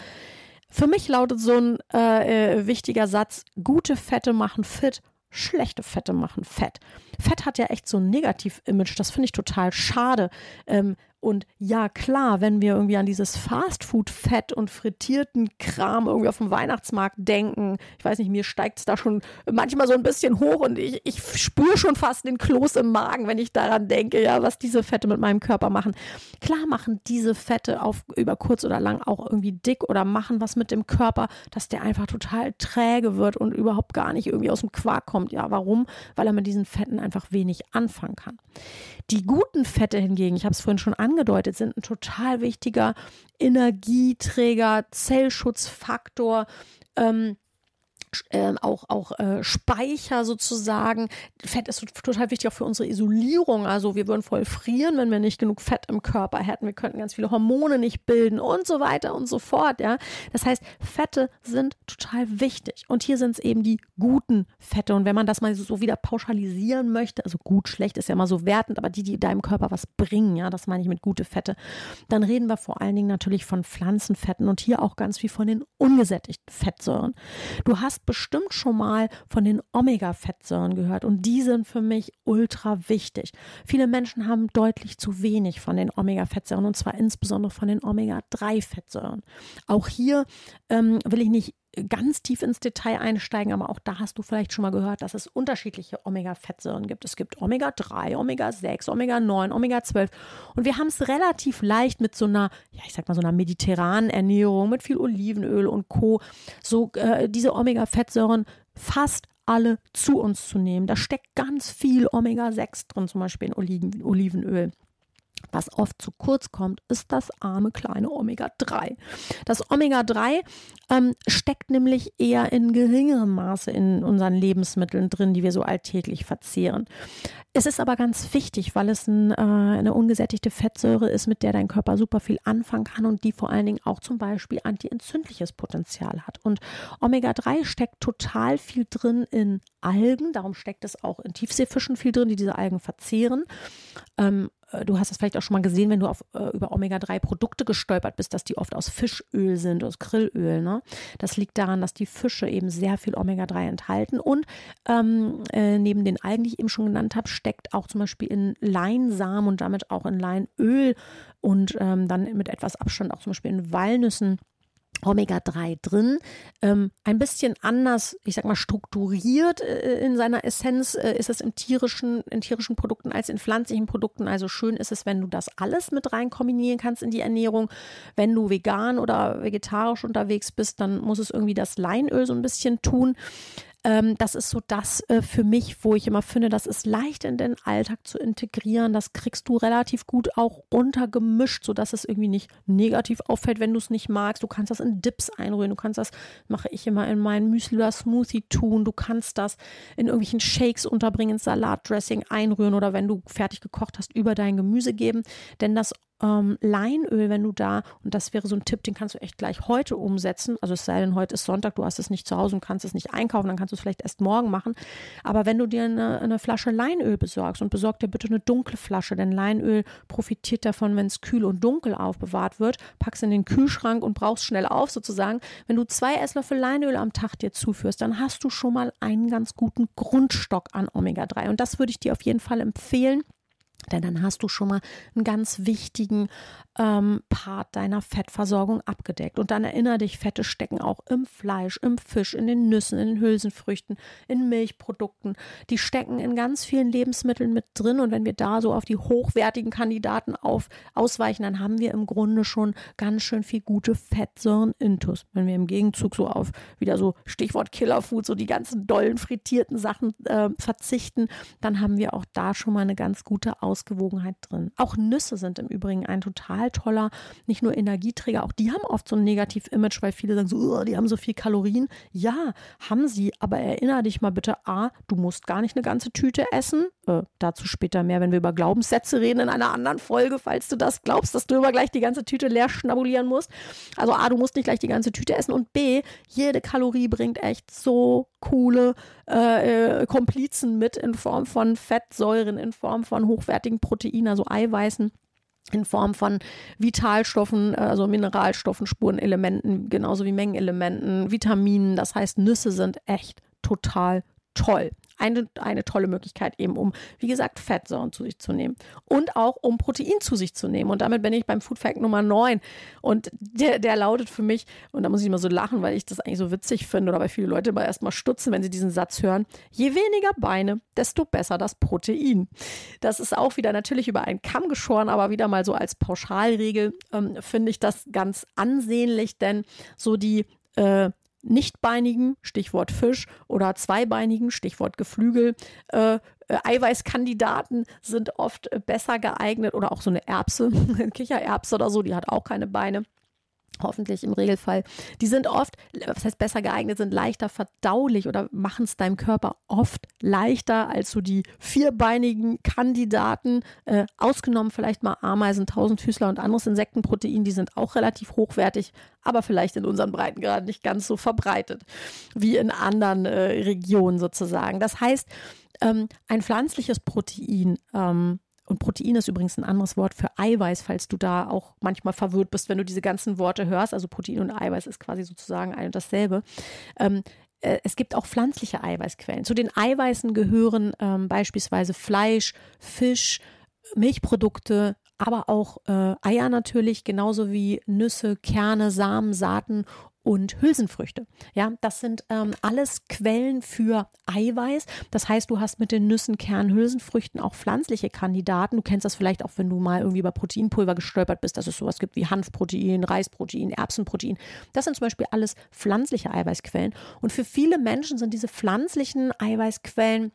Für mich lautet so ein äh, äh, wichtiger Satz, gute Fette machen fit schlechte Fette machen Fett. Fett hat ja echt so ein Negativ-Image, das finde ich total schade. Ähm, und ja, klar, wenn wir irgendwie an dieses Fastfood-Fett und frittierten Kram irgendwie auf dem Weihnachtsmarkt denken, ich weiß nicht, mir steigt es da schon manchmal so ein bisschen hoch und ich, ich spüre schon fast den Kloß im Magen, wenn ich daran denke, ja, was diese Fette mit meinem Körper machen. Klar machen diese Fette auf über kurz oder lang auch irgendwie dick oder machen was mit dem Körper, dass der einfach total träge wird und überhaupt gar nicht irgendwie aus dem Quark kommt. Ja, warum? Weil er mit diesen Fetten einfach wenig anfangen kann. Die guten Fette hingegen, ich habe es vorhin schon angedeutet, sind ein total wichtiger Energieträger, Zellschutzfaktor. Ähm, äh, auch, auch äh, Speicher sozusagen. Fett ist total wichtig auch für unsere Isolierung. Also wir würden voll frieren, wenn wir nicht genug Fett im Körper hätten. Wir könnten ganz viele Hormone nicht bilden und so weiter und so fort. Ja, das heißt, Fette sind total wichtig. Und hier sind es eben die guten Fette. Und wenn man das mal so wieder pauschalisieren möchte, also gut, schlecht ist ja immer so wertend, aber die, die deinem Körper was bringen, ja, das meine ich mit gute Fette, dann reden wir vor allen Dingen natürlich von Pflanzenfetten und hier auch ganz viel von den ungesättigten Fettsäuren. Du hast bestimmt schon mal von den Omega-Fettsäuren gehört und die sind für mich ultra wichtig. Viele Menschen haben deutlich zu wenig von den Omega-Fettsäuren und zwar insbesondere von den Omega-3-Fettsäuren. Auch hier ähm, will ich nicht ganz tief ins Detail einsteigen, aber auch da hast du vielleicht schon mal gehört, dass es unterschiedliche Omega-Fettsäuren gibt. Es gibt Omega-3, Omega-6, Omega-9, Omega-12 und wir haben es relativ leicht mit so einer, ja, ich sag mal so einer mediterranen Ernährung mit viel Olivenöl und Co. so äh, diese Omega-Fettsäuren fast alle zu uns zu nehmen. Da steckt ganz viel Omega-6 drin, zum Beispiel in Oliven, Olivenöl. Was oft zu kurz kommt, ist das arme kleine Omega-3. Das Omega-3 ähm, steckt nämlich eher in geringerem Maße in unseren Lebensmitteln drin, die wir so alltäglich verzehren. Es ist aber ganz wichtig, weil es ein, äh, eine ungesättigte Fettsäure ist, mit der dein Körper super viel anfangen kann und die vor allen Dingen auch zum Beispiel antientzündliches Potenzial hat. Und Omega-3 steckt total viel drin in Algen, darum steckt es auch in Tiefseefischen viel drin, die diese Algen verzehren. Ähm, äh, du hast es vielleicht auch schon mal gesehen, wenn du auf, äh, über Omega-3-Produkte gestolpert bist, dass die oft aus Fischöl sind, aus Grillöl. Ne? Das liegt daran, dass die Fische eben sehr viel Omega-3 enthalten. Und ähm, äh, neben den Algen, die ich eben schon genannt habe, steckt auch zum Beispiel in Leinsamen und damit auch in Leinöl und ähm, dann mit etwas Abstand auch zum Beispiel in Walnüssen Omega-3 drin. Ähm, ein bisschen anders, ich sag mal, strukturiert äh, in seiner Essenz äh, ist es im tierischen, in tierischen Produkten als in pflanzlichen Produkten. Also schön ist es, wenn du das alles mit rein kombinieren kannst in die Ernährung. Wenn du vegan oder vegetarisch unterwegs bist, dann muss es irgendwie das Leinöl so ein bisschen tun. Ähm, das ist so das äh, für mich, wo ich immer finde, das ist leicht in den Alltag zu integrieren. Das kriegst du relativ gut auch untergemischt, sodass es irgendwie nicht negativ auffällt, wenn du es nicht magst. Du kannst das in Dips einrühren. Du kannst das, mache ich immer in meinen Müsli oder Smoothie tun. Du kannst das in irgendwelchen Shakes unterbringen, ins Salatdressing einrühren oder wenn du fertig gekocht hast, über dein Gemüse geben. Denn das ähm, Leinöl, wenn du da, und das wäre so ein Tipp, den kannst du echt gleich heute umsetzen. Also es sei denn, heute ist Sonntag, du hast es nicht zu Hause und kannst es nicht einkaufen, dann kannst du es vielleicht erst morgen machen. Aber wenn du dir eine, eine Flasche Leinöl besorgst und besorg dir bitte eine dunkle Flasche, denn Leinöl profitiert davon, wenn es kühl und dunkel aufbewahrt wird, packst in den Kühlschrank und brauchst schnell auf sozusagen. Wenn du zwei Esslöffel Leinöl am Tag dir zuführst, dann hast du schon mal einen ganz guten Grundstock an Omega-3. Und das würde ich dir auf jeden Fall empfehlen. Denn dann hast du schon mal einen ganz wichtigen ähm, Part deiner Fettversorgung abgedeckt. Und dann erinnere dich, Fette stecken auch im Fleisch, im Fisch, in den Nüssen, in den Hülsenfrüchten, in Milchprodukten. Die stecken in ganz vielen Lebensmitteln mit drin. Und wenn wir da so auf die hochwertigen Kandidaten auf, ausweichen, dann haben wir im Grunde schon ganz schön viel gute Fettsäuren intus. Wenn wir im Gegenzug so auf wieder so Stichwort Killerfood, so die ganzen dollen frittierten Sachen äh, verzichten, dann haben wir auch da schon mal eine ganz gute Ausgewogenheit drin. Auch Nüsse sind im Übrigen ein total toller, nicht nur Energieträger, auch die haben oft so ein Negativ-Image, weil viele sagen so, die haben so viel Kalorien. Ja, haben sie, aber erinnere dich mal bitte, A, du musst gar nicht eine ganze Tüte essen. Äh, dazu später mehr, wenn wir über Glaubenssätze reden in einer anderen Folge, falls du das glaubst, dass du immer gleich die ganze Tüte leer schnabulieren musst. Also A, du musst nicht gleich die ganze Tüte essen und B, jede Kalorie bringt echt so coole äh, äh Komplizen mit in Form von Fettsäuren, in Form von hochwertigen Proteinen, also Eiweißen in Form von Vitalstoffen, also Mineralstoffen, Spurenelementen, genauso wie Mengenelementen, Vitaminen. Das heißt, Nüsse sind echt total toll. Eine, eine tolle Möglichkeit eben, um, wie gesagt, Fettsäuren zu sich zu nehmen und auch um Protein zu sich zu nehmen. Und damit bin ich beim Food Fact Nummer 9. Und der, der lautet für mich, und da muss ich immer so lachen, weil ich das eigentlich so witzig finde oder weil viele Leute immer erstmal stutzen, wenn sie diesen Satz hören. Je weniger Beine, desto besser das Protein. Das ist auch wieder natürlich über einen Kamm geschoren, aber wieder mal so als Pauschalregel ähm, finde ich das ganz ansehnlich, denn so die äh, nichtbeinigen, Stichwort Fisch, oder zweibeinigen, Stichwort Geflügel, äh, äh, Eiweißkandidaten sind oft besser geeignet oder auch so eine Erbse, Kichererbse oder so, die hat auch keine Beine hoffentlich im Regelfall, die sind oft, was heißt besser geeignet, sind leichter verdaulich oder machen es deinem Körper oft leichter als so die vierbeinigen Kandidaten, äh, ausgenommen vielleicht mal Ameisen, Tausendfüßler und anderes Insektenprotein, die sind auch relativ hochwertig, aber vielleicht in unseren Breitengraden nicht ganz so verbreitet wie in anderen äh, Regionen sozusagen. Das heißt, ähm, ein pflanzliches Protein, ähm, und Protein ist übrigens ein anderes Wort für Eiweiß, falls du da auch manchmal verwirrt bist, wenn du diese ganzen Worte hörst. Also Protein und Eiweiß ist quasi sozusagen ein und dasselbe. Ähm, äh, es gibt auch pflanzliche Eiweißquellen. Zu den Eiweißen gehören ähm, beispielsweise Fleisch, Fisch, Milchprodukte, aber auch äh, Eier natürlich, genauso wie Nüsse, Kerne, Samen, Saaten und Hülsenfrüchte. Ja, das sind ähm, alles Quellen für Eiweiß. Das heißt, du hast mit den Nüssen, Kernen, Hülsenfrüchten auch pflanzliche Kandidaten. Du kennst das vielleicht auch, wenn du mal irgendwie über Proteinpulver gestolpert bist, dass es sowas gibt wie Hanfprotein, Reisprotein, Erbsenprotein. Das sind zum Beispiel alles pflanzliche Eiweißquellen. Und für viele Menschen sind diese pflanzlichen Eiweißquellen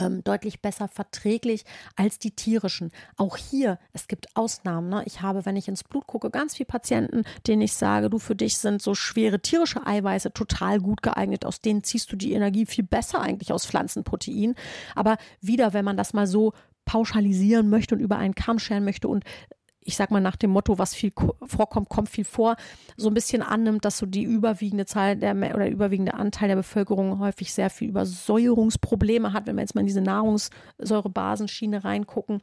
ähm, deutlich besser verträglich als die tierischen. Auch hier, es gibt Ausnahmen. Ne? Ich habe, wenn ich ins Blut gucke, ganz viele Patienten, denen ich sage, du für dich sind so schwere tierische Eiweiße total gut geeignet. Aus denen ziehst du die Energie viel besser eigentlich aus Pflanzenprotein. Aber wieder, wenn man das mal so pauschalisieren möchte und über einen Kamm scheren möchte und ich sag mal nach dem Motto, was viel vorkommt, kommt viel vor, so ein bisschen annimmt, dass so die überwiegende Zahl der oder überwiegende Anteil der Bevölkerung häufig sehr viel Übersäuerungsprobleme hat, wenn wir jetzt mal in diese Nahrungssäurebasenschiene reingucken,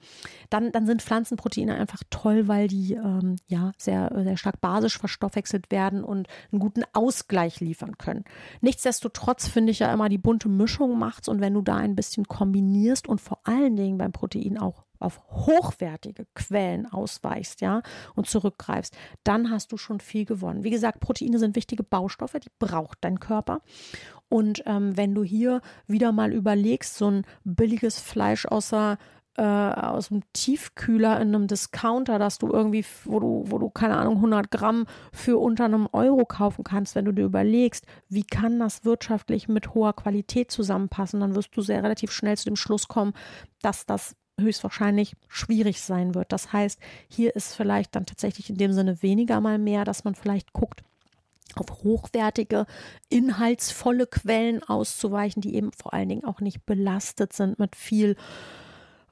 dann, dann sind Pflanzenproteine einfach toll, weil die ähm, ja sehr, sehr stark basisch verstoffwechselt werden und einen guten Ausgleich liefern können. Nichtsdestotrotz finde ich ja immer, die bunte Mischung macht's und wenn du da ein bisschen kombinierst und vor allen Dingen beim Protein auch auf hochwertige Quellen ausweichst, ja, und zurückgreifst, dann hast du schon viel gewonnen. Wie gesagt, Proteine sind wichtige Baustoffe, die braucht dein Körper. Und ähm, wenn du hier wieder mal überlegst, so ein billiges Fleisch außer äh, aus dem Tiefkühler in einem Discounter, dass du irgendwie, wo du, wo du, keine Ahnung, 100 Gramm für unter einem Euro kaufen kannst, wenn du dir überlegst, wie kann das wirtschaftlich mit hoher Qualität zusammenpassen, dann wirst du sehr relativ schnell zu dem Schluss kommen, dass das höchstwahrscheinlich schwierig sein wird. Das heißt, hier ist vielleicht dann tatsächlich in dem Sinne weniger mal mehr, dass man vielleicht guckt, auf hochwertige, inhaltsvolle Quellen auszuweichen, die eben vor allen Dingen auch nicht belastet sind mit viel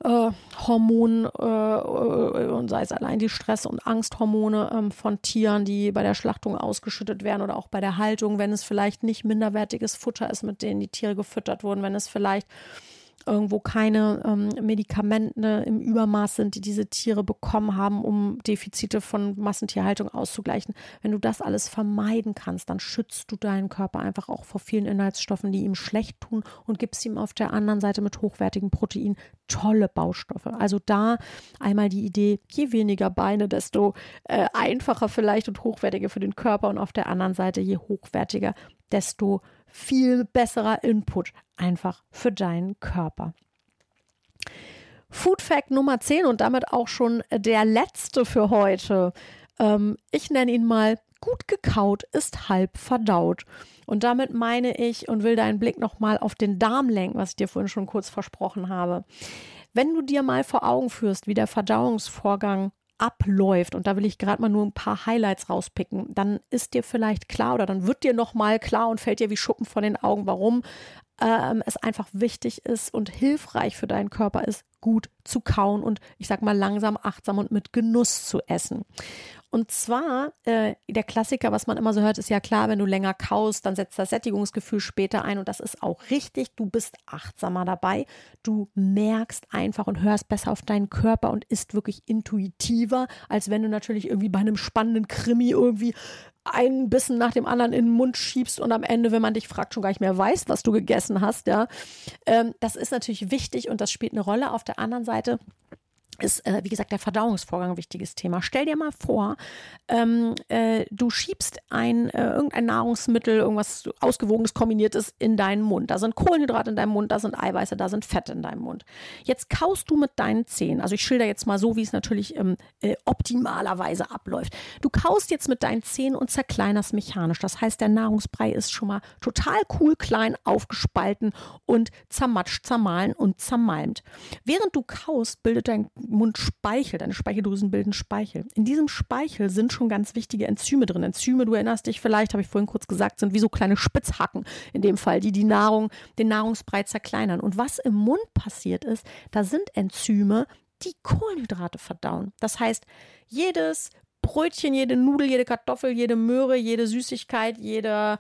äh, Hormonen äh, äh und sei es allein die Stress- und Angsthormone ähm, von Tieren, die bei der Schlachtung ausgeschüttet werden oder auch bei der Haltung, wenn es vielleicht nicht minderwertiges Futter ist, mit denen die Tiere gefüttert wurden, wenn es vielleicht irgendwo keine ähm, Medikamente im Übermaß sind, die diese Tiere bekommen haben, um Defizite von Massentierhaltung auszugleichen. Wenn du das alles vermeiden kannst, dann schützt du deinen Körper einfach auch vor vielen Inhaltsstoffen, die ihm schlecht tun und gibst ihm auf der anderen Seite mit hochwertigen Proteinen tolle Baustoffe. Also da einmal die Idee, je weniger Beine, desto äh, einfacher vielleicht und hochwertiger für den Körper und auf der anderen Seite, je hochwertiger, desto viel besserer Input einfach für deinen Körper. Food Fact Nummer 10 und damit auch schon der letzte für heute. Ähm, ich nenne ihn mal gut gekaut ist halb verdaut. Und damit meine ich und will deinen Blick nochmal auf den Darm lenken, was ich dir vorhin schon kurz versprochen habe. Wenn du dir mal vor Augen führst, wie der Verdauungsvorgang abläuft, und da will ich gerade mal nur ein paar Highlights rauspicken, dann ist dir vielleicht klar oder dann wird dir nochmal klar und fällt dir wie Schuppen von den Augen, warum ähm, es einfach wichtig ist und hilfreich für deinen Körper ist, gut zu kauen und ich sag mal langsam, achtsam und mit Genuss zu essen. Und zwar, äh, der Klassiker, was man immer so hört, ist ja klar, wenn du länger kaust, dann setzt das Sättigungsgefühl später ein und das ist auch richtig. Du bist achtsamer dabei. Du merkst einfach und hörst besser auf deinen Körper und ist wirklich intuitiver, als wenn du natürlich irgendwie bei einem spannenden Krimi irgendwie einen Bissen nach dem anderen in den Mund schiebst und am Ende, wenn man dich fragt, schon gar nicht mehr weiß, was du gegessen hast, ja. Ähm, das ist natürlich wichtig und das spielt eine Rolle. Auf der anderen Seite ist, äh, wie gesagt, der Verdauungsvorgang ein wichtiges Thema. Stell dir mal vor, ähm, äh, du schiebst ein, äh, irgendein Nahrungsmittel, irgendwas Ausgewogenes, Kombiniertes in deinen Mund. Da sind Kohlenhydrate in deinem Mund, da sind Eiweiße, da sind Fette in deinem Mund. Jetzt kaust du mit deinen Zähnen, also ich schilder jetzt mal so, wie es natürlich ähm, äh, optimalerweise abläuft. Du kaust jetzt mit deinen Zähnen und zerkleinerst mechanisch. Das heißt, der Nahrungsbrei ist schon mal total cool klein aufgespalten und zermatscht, zermahlen und zermalmt. Während du kaust, bildet dein Mund Speichel, deine Speicheldrüsen bilden Speichel. In diesem Speichel sind schon ganz wichtige Enzyme drin. Enzyme, du erinnerst dich vielleicht, habe ich vorhin kurz gesagt, sind wie so kleine Spitzhacken in dem Fall, die die Nahrung, den Nahrungsbrei zerkleinern. Und was im Mund passiert ist, da sind Enzyme, die Kohlenhydrate verdauen. Das heißt, jedes Brötchen, jede Nudel, jede Kartoffel, jede Möhre, jede Süßigkeit, jeder,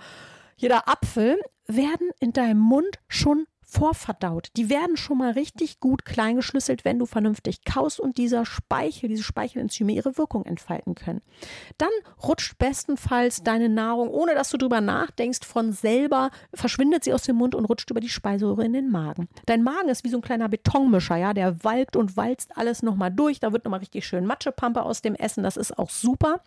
jeder Apfel werden in deinem Mund schon vorverdaut. Die werden schon mal richtig gut kleingeschlüsselt, wenn du vernünftig kaust und dieser Speichel, diese Speichelenzyme ihre Wirkung entfalten können. Dann rutscht bestenfalls deine Nahrung, ohne dass du drüber nachdenkst, von selber, verschwindet sie aus dem Mund und rutscht über die Speiseröhre in den Magen. Dein Magen ist wie so ein kleiner Betonmischer, ja, der walkt und walzt alles nochmal durch. Da wird nochmal richtig schön Matschepampe aus dem Essen. Das ist auch super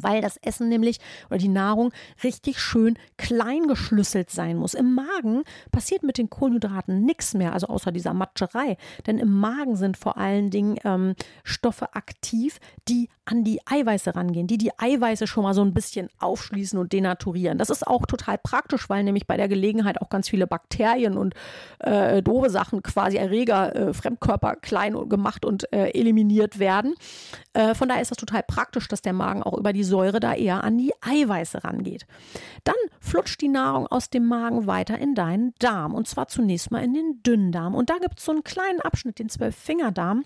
weil das Essen nämlich oder die Nahrung richtig schön klein geschlüsselt sein muss. Im Magen passiert mit den Kohlenhydraten nichts mehr, also außer dieser Matscherei. Denn im Magen sind vor allen Dingen ähm, Stoffe aktiv, die an die Eiweiße rangehen, die die Eiweiße schon mal so ein bisschen aufschließen und denaturieren. Das ist auch total praktisch, weil nämlich bei der Gelegenheit auch ganz viele Bakterien und äh, doofe Sachen, quasi Erreger, äh, Fremdkörper klein gemacht und äh, eliminiert werden. Äh, von daher ist das total praktisch, dass der Magen auch über die Säure da eher an die Eiweiße rangeht. Dann flutscht die Nahrung aus dem Magen weiter in deinen Darm und zwar zunächst mal in den Dünndarm. Und da gibt es so einen kleinen Abschnitt, den Zwölffingerdarm.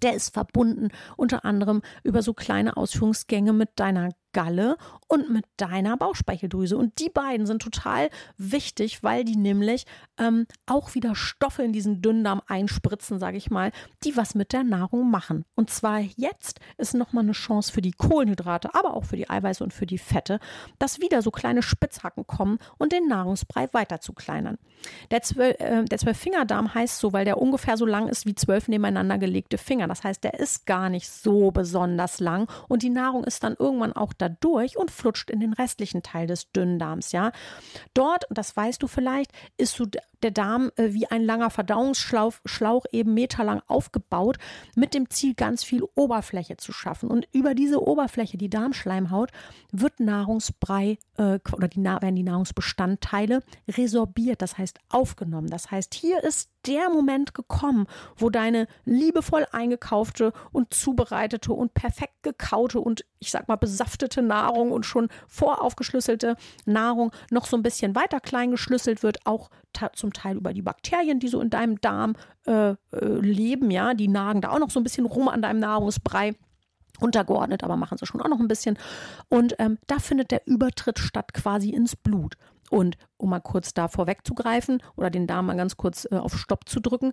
Der ist verbunden unter anderem über so kleine Ausführungsgänge mit deiner Galle und mit deiner Bauchspeicheldrüse. Und die beiden sind total wichtig, weil die nämlich ähm, auch wieder Stoffe in diesen Dünndarm einspritzen, sage ich mal, die was mit der Nahrung machen. Und zwar jetzt ist nochmal eine Chance für die Kohlenhydrate, aber auch für die Eiweiße und für die Fette, dass wieder so kleine Spitzhacken kommen und den Nahrungsbrei weiter zu kleinern. Der, Zwölf, äh, heißt so, weil der ungefähr so lang ist wie zwölf nebeneinander gelegte Finger. Das heißt, der ist gar nicht so besonders lang und die Nahrung ist dann irgendwann auch da durch und flutscht in den restlichen Teil des Dünndarms, ja. Dort, das weißt du vielleicht, ist so der Darm äh, wie ein langer Verdauungsschlauch Schlauch eben meterlang aufgebaut, mit dem Ziel, ganz viel Oberfläche zu schaffen. Und über diese Oberfläche, die Darmschleimhaut, wird Nahrungsbrei äh, oder die, werden die Nahrungsbestandteile resorbiert, das heißt aufgenommen. Das heißt, hier ist der Moment gekommen, wo deine liebevoll eingekaufte und zubereitete und perfekt gekaute und ich sag mal besaftete Nahrung und schon voraufgeschlüsselte Nahrung noch so ein bisschen weiter klein geschlüsselt wird, auch zum Teil über die Bakterien, die so in deinem Darm äh, äh, leben, ja, die nagen da auch noch so ein bisschen rum an deinem Nahrungsbrei untergeordnet, aber machen sie schon auch noch ein bisschen. Und ähm, da findet der Übertritt statt quasi ins Blut. Und um mal kurz da vorwegzugreifen oder den Darm mal ganz kurz äh, auf Stopp zu drücken,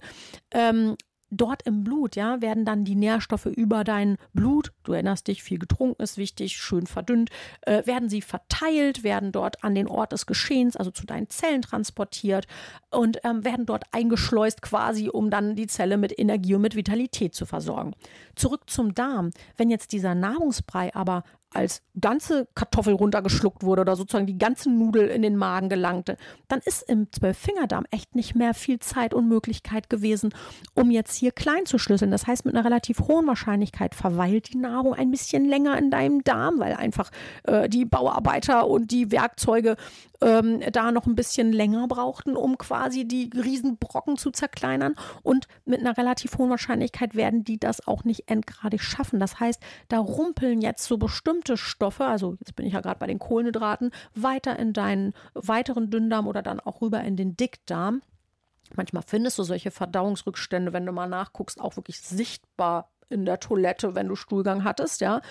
ähm, dort im Blut, ja, werden dann die Nährstoffe über dein Blut, du erinnerst dich, viel getrunken ist wichtig, schön verdünnt, äh, werden sie verteilt, werden dort an den Ort des Geschehens, also zu deinen Zellen transportiert und ähm, werden dort eingeschleust quasi, um dann die Zelle mit Energie und mit Vitalität zu versorgen. Zurück zum Darm. Wenn jetzt dieser Nahrungsbrei aber als ganze Kartoffel runtergeschluckt wurde oder sozusagen die ganze Nudel in den Magen gelangte, dann ist im Zwölffingerdarm echt nicht mehr viel Zeit und Möglichkeit gewesen, um jetzt hier klein zu schlüsseln. Das heißt, mit einer relativ hohen Wahrscheinlichkeit verweilt die Nahrung ein bisschen länger in deinem Darm, weil einfach äh, die Bauarbeiter und die Werkzeuge ähm, da noch ein bisschen länger brauchten, um quasi die Riesenbrocken zu zerkleinern. Und mit einer relativ hohen Wahrscheinlichkeit werden die das auch nicht endgradig schaffen. Das heißt, da rumpeln jetzt so bestimmte Stoffe, also jetzt bin ich ja gerade bei den Kohlenhydraten, weiter in deinen weiteren Dünndarm oder dann auch rüber in den Dickdarm. Manchmal findest du solche Verdauungsrückstände, wenn du mal nachguckst, auch wirklich sichtbar in der Toilette, wenn du Stuhlgang hattest, ja.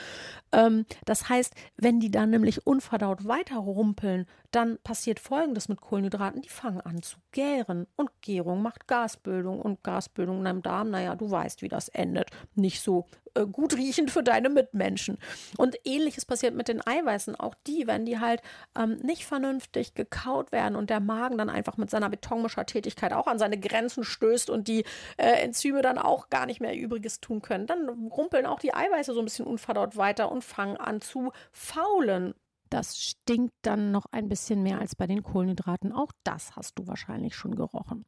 Ähm, das heißt, wenn die dann nämlich unverdaut weiter rumpeln, dann passiert Folgendes mit Kohlenhydraten. Die fangen an zu gären. Und Gärung macht Gasbildung. Und Gasbildung in deinem Darm, naja, du weißt, wie das endet. Nicht so gut riechend für deine Mitmenschen. Und ähnliches passiert mit den Eiweißen. Auch die, wenn die halt ähm, nicht vernünftig gekaut werden und der Magen dann einfach mit seiner Betonmischer-Tätigkeit auch an seine Grenzen stößt und die äh, Enzyme dann auch gar nicht mehr Übriges tun können, dann rumpeln auch die Eiweiße so ein bisschen unverdaut weiter und fangen an zu faulen. Das stinkt dann noch ein bisschen mehr als bei den Kohlenhydraten. Auch das hast du wahrscheinlich schon gerochen.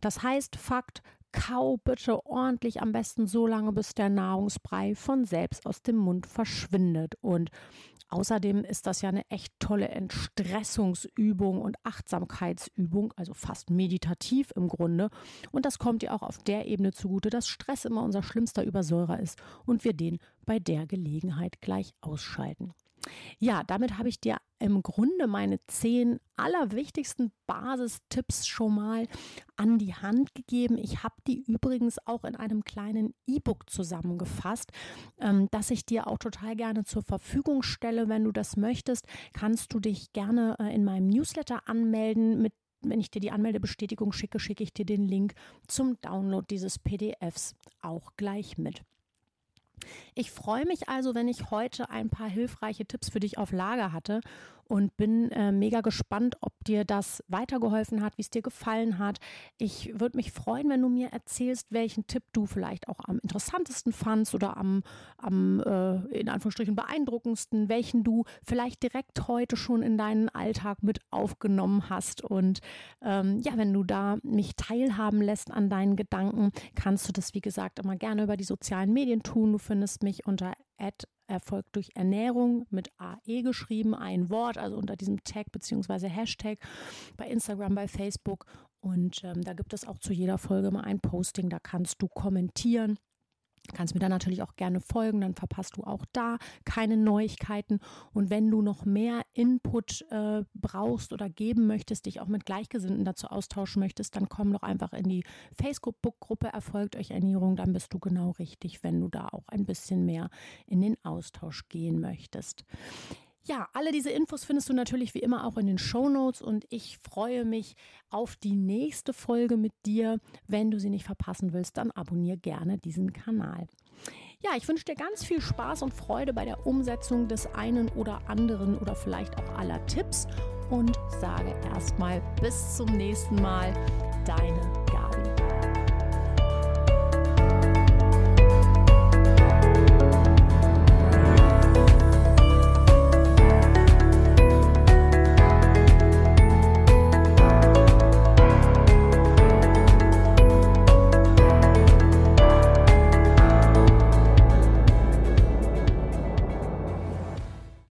Das heißt, Fakt, kau bitte ordentlich, am besten so lange, bis der Nahrungsbrei von selbst aus dem Mund verschwindet. Und außerdem ist das ja eine echt tolle Entstressungsübung und Achtsamkeitsübung, also fast meditativ im Grunde. Und das kommt dir auch auf der Ebene zugute, dass Stress immer unser schlimmster Übersäurer ist und wir den bei der Gelegenheit gleich ausschalten. Ja, damit habe ich dir im Grunde meine zehn allerwichtigsten Basistipps schon mal an die Hand gegeben. Ich habe die übrigens auch in einem kleinen E-Book zusammengefasst, ähm, das ich dir auch total gerne zur Verfügung stelle. Wenn du das möchtest, kannst du dich gerne äh, in meinem Newsletter anmelden mit wenn ich dir die Anmeldebestätigung schicke, schicke ich dir den Link zum Download dieses PDFs auch gleich mit. Ich freue mich also, wenn ich heute ein paar hilfreiche Tipps für dich auf Lager hatte und bin äh, mega gespannt, ob dir das weitergeholfen hat, wie es dir gefallen hat. Ich würde mich freuen, wenn du mir erzählst, welchen Tipp du vielleicht auch am interessantesten fandst oder am, am äh, in Anführungsstrichen beeindruckendsten, welchen du vielleicht direkt heute schon in deinen Alltag mit aufgenommen hast. Und ähm, ja, wenn du da mich teilhaben lässt an deinen Gedanken, kannst du das, wie gesagt, immer gerne über die sozialen Medien tun. Du findest mich unter Erfolg durch Ernährung mit AE geschrieben, ein Wort, also unter diesem Tag bzw. Hashtag bei Instagram, bei Facebook. Und ähm, da gibt es auch zu jeder Folge mal ein Posting, da kannst du kommentieren Kannst mir dann natürlich auch gerne folgen, dann verpasst du auch da keine Neuigkeiten. Und wenn du noch mehr Input äh, brauchst oder geben möchtest, dich auch mit Gleichgesinnten dazu austauschen möchtest, dann komm doch einfach in die Facebook-Gruppe Erfolgt euch Ernährung. Dann bist du genau richtig, wenn du da auch ein bisschen mehr in den Austausch gehen möchtest. Ja, alle diese Infos findest du natürlich wie immer auch in den Show Notes und ich freue mich auf die nächste Folge mit dir. Wenn du sie nicht verpassen willst, dann abonniere gerne diesen Kanal. Ja, ich wünsche dir ganz viel Spaß und Freude bei der Umsetzung des einen oder anderen oder vielleicht auch aller Tipps und sage erstmal bis zum nächsten Mal. Deine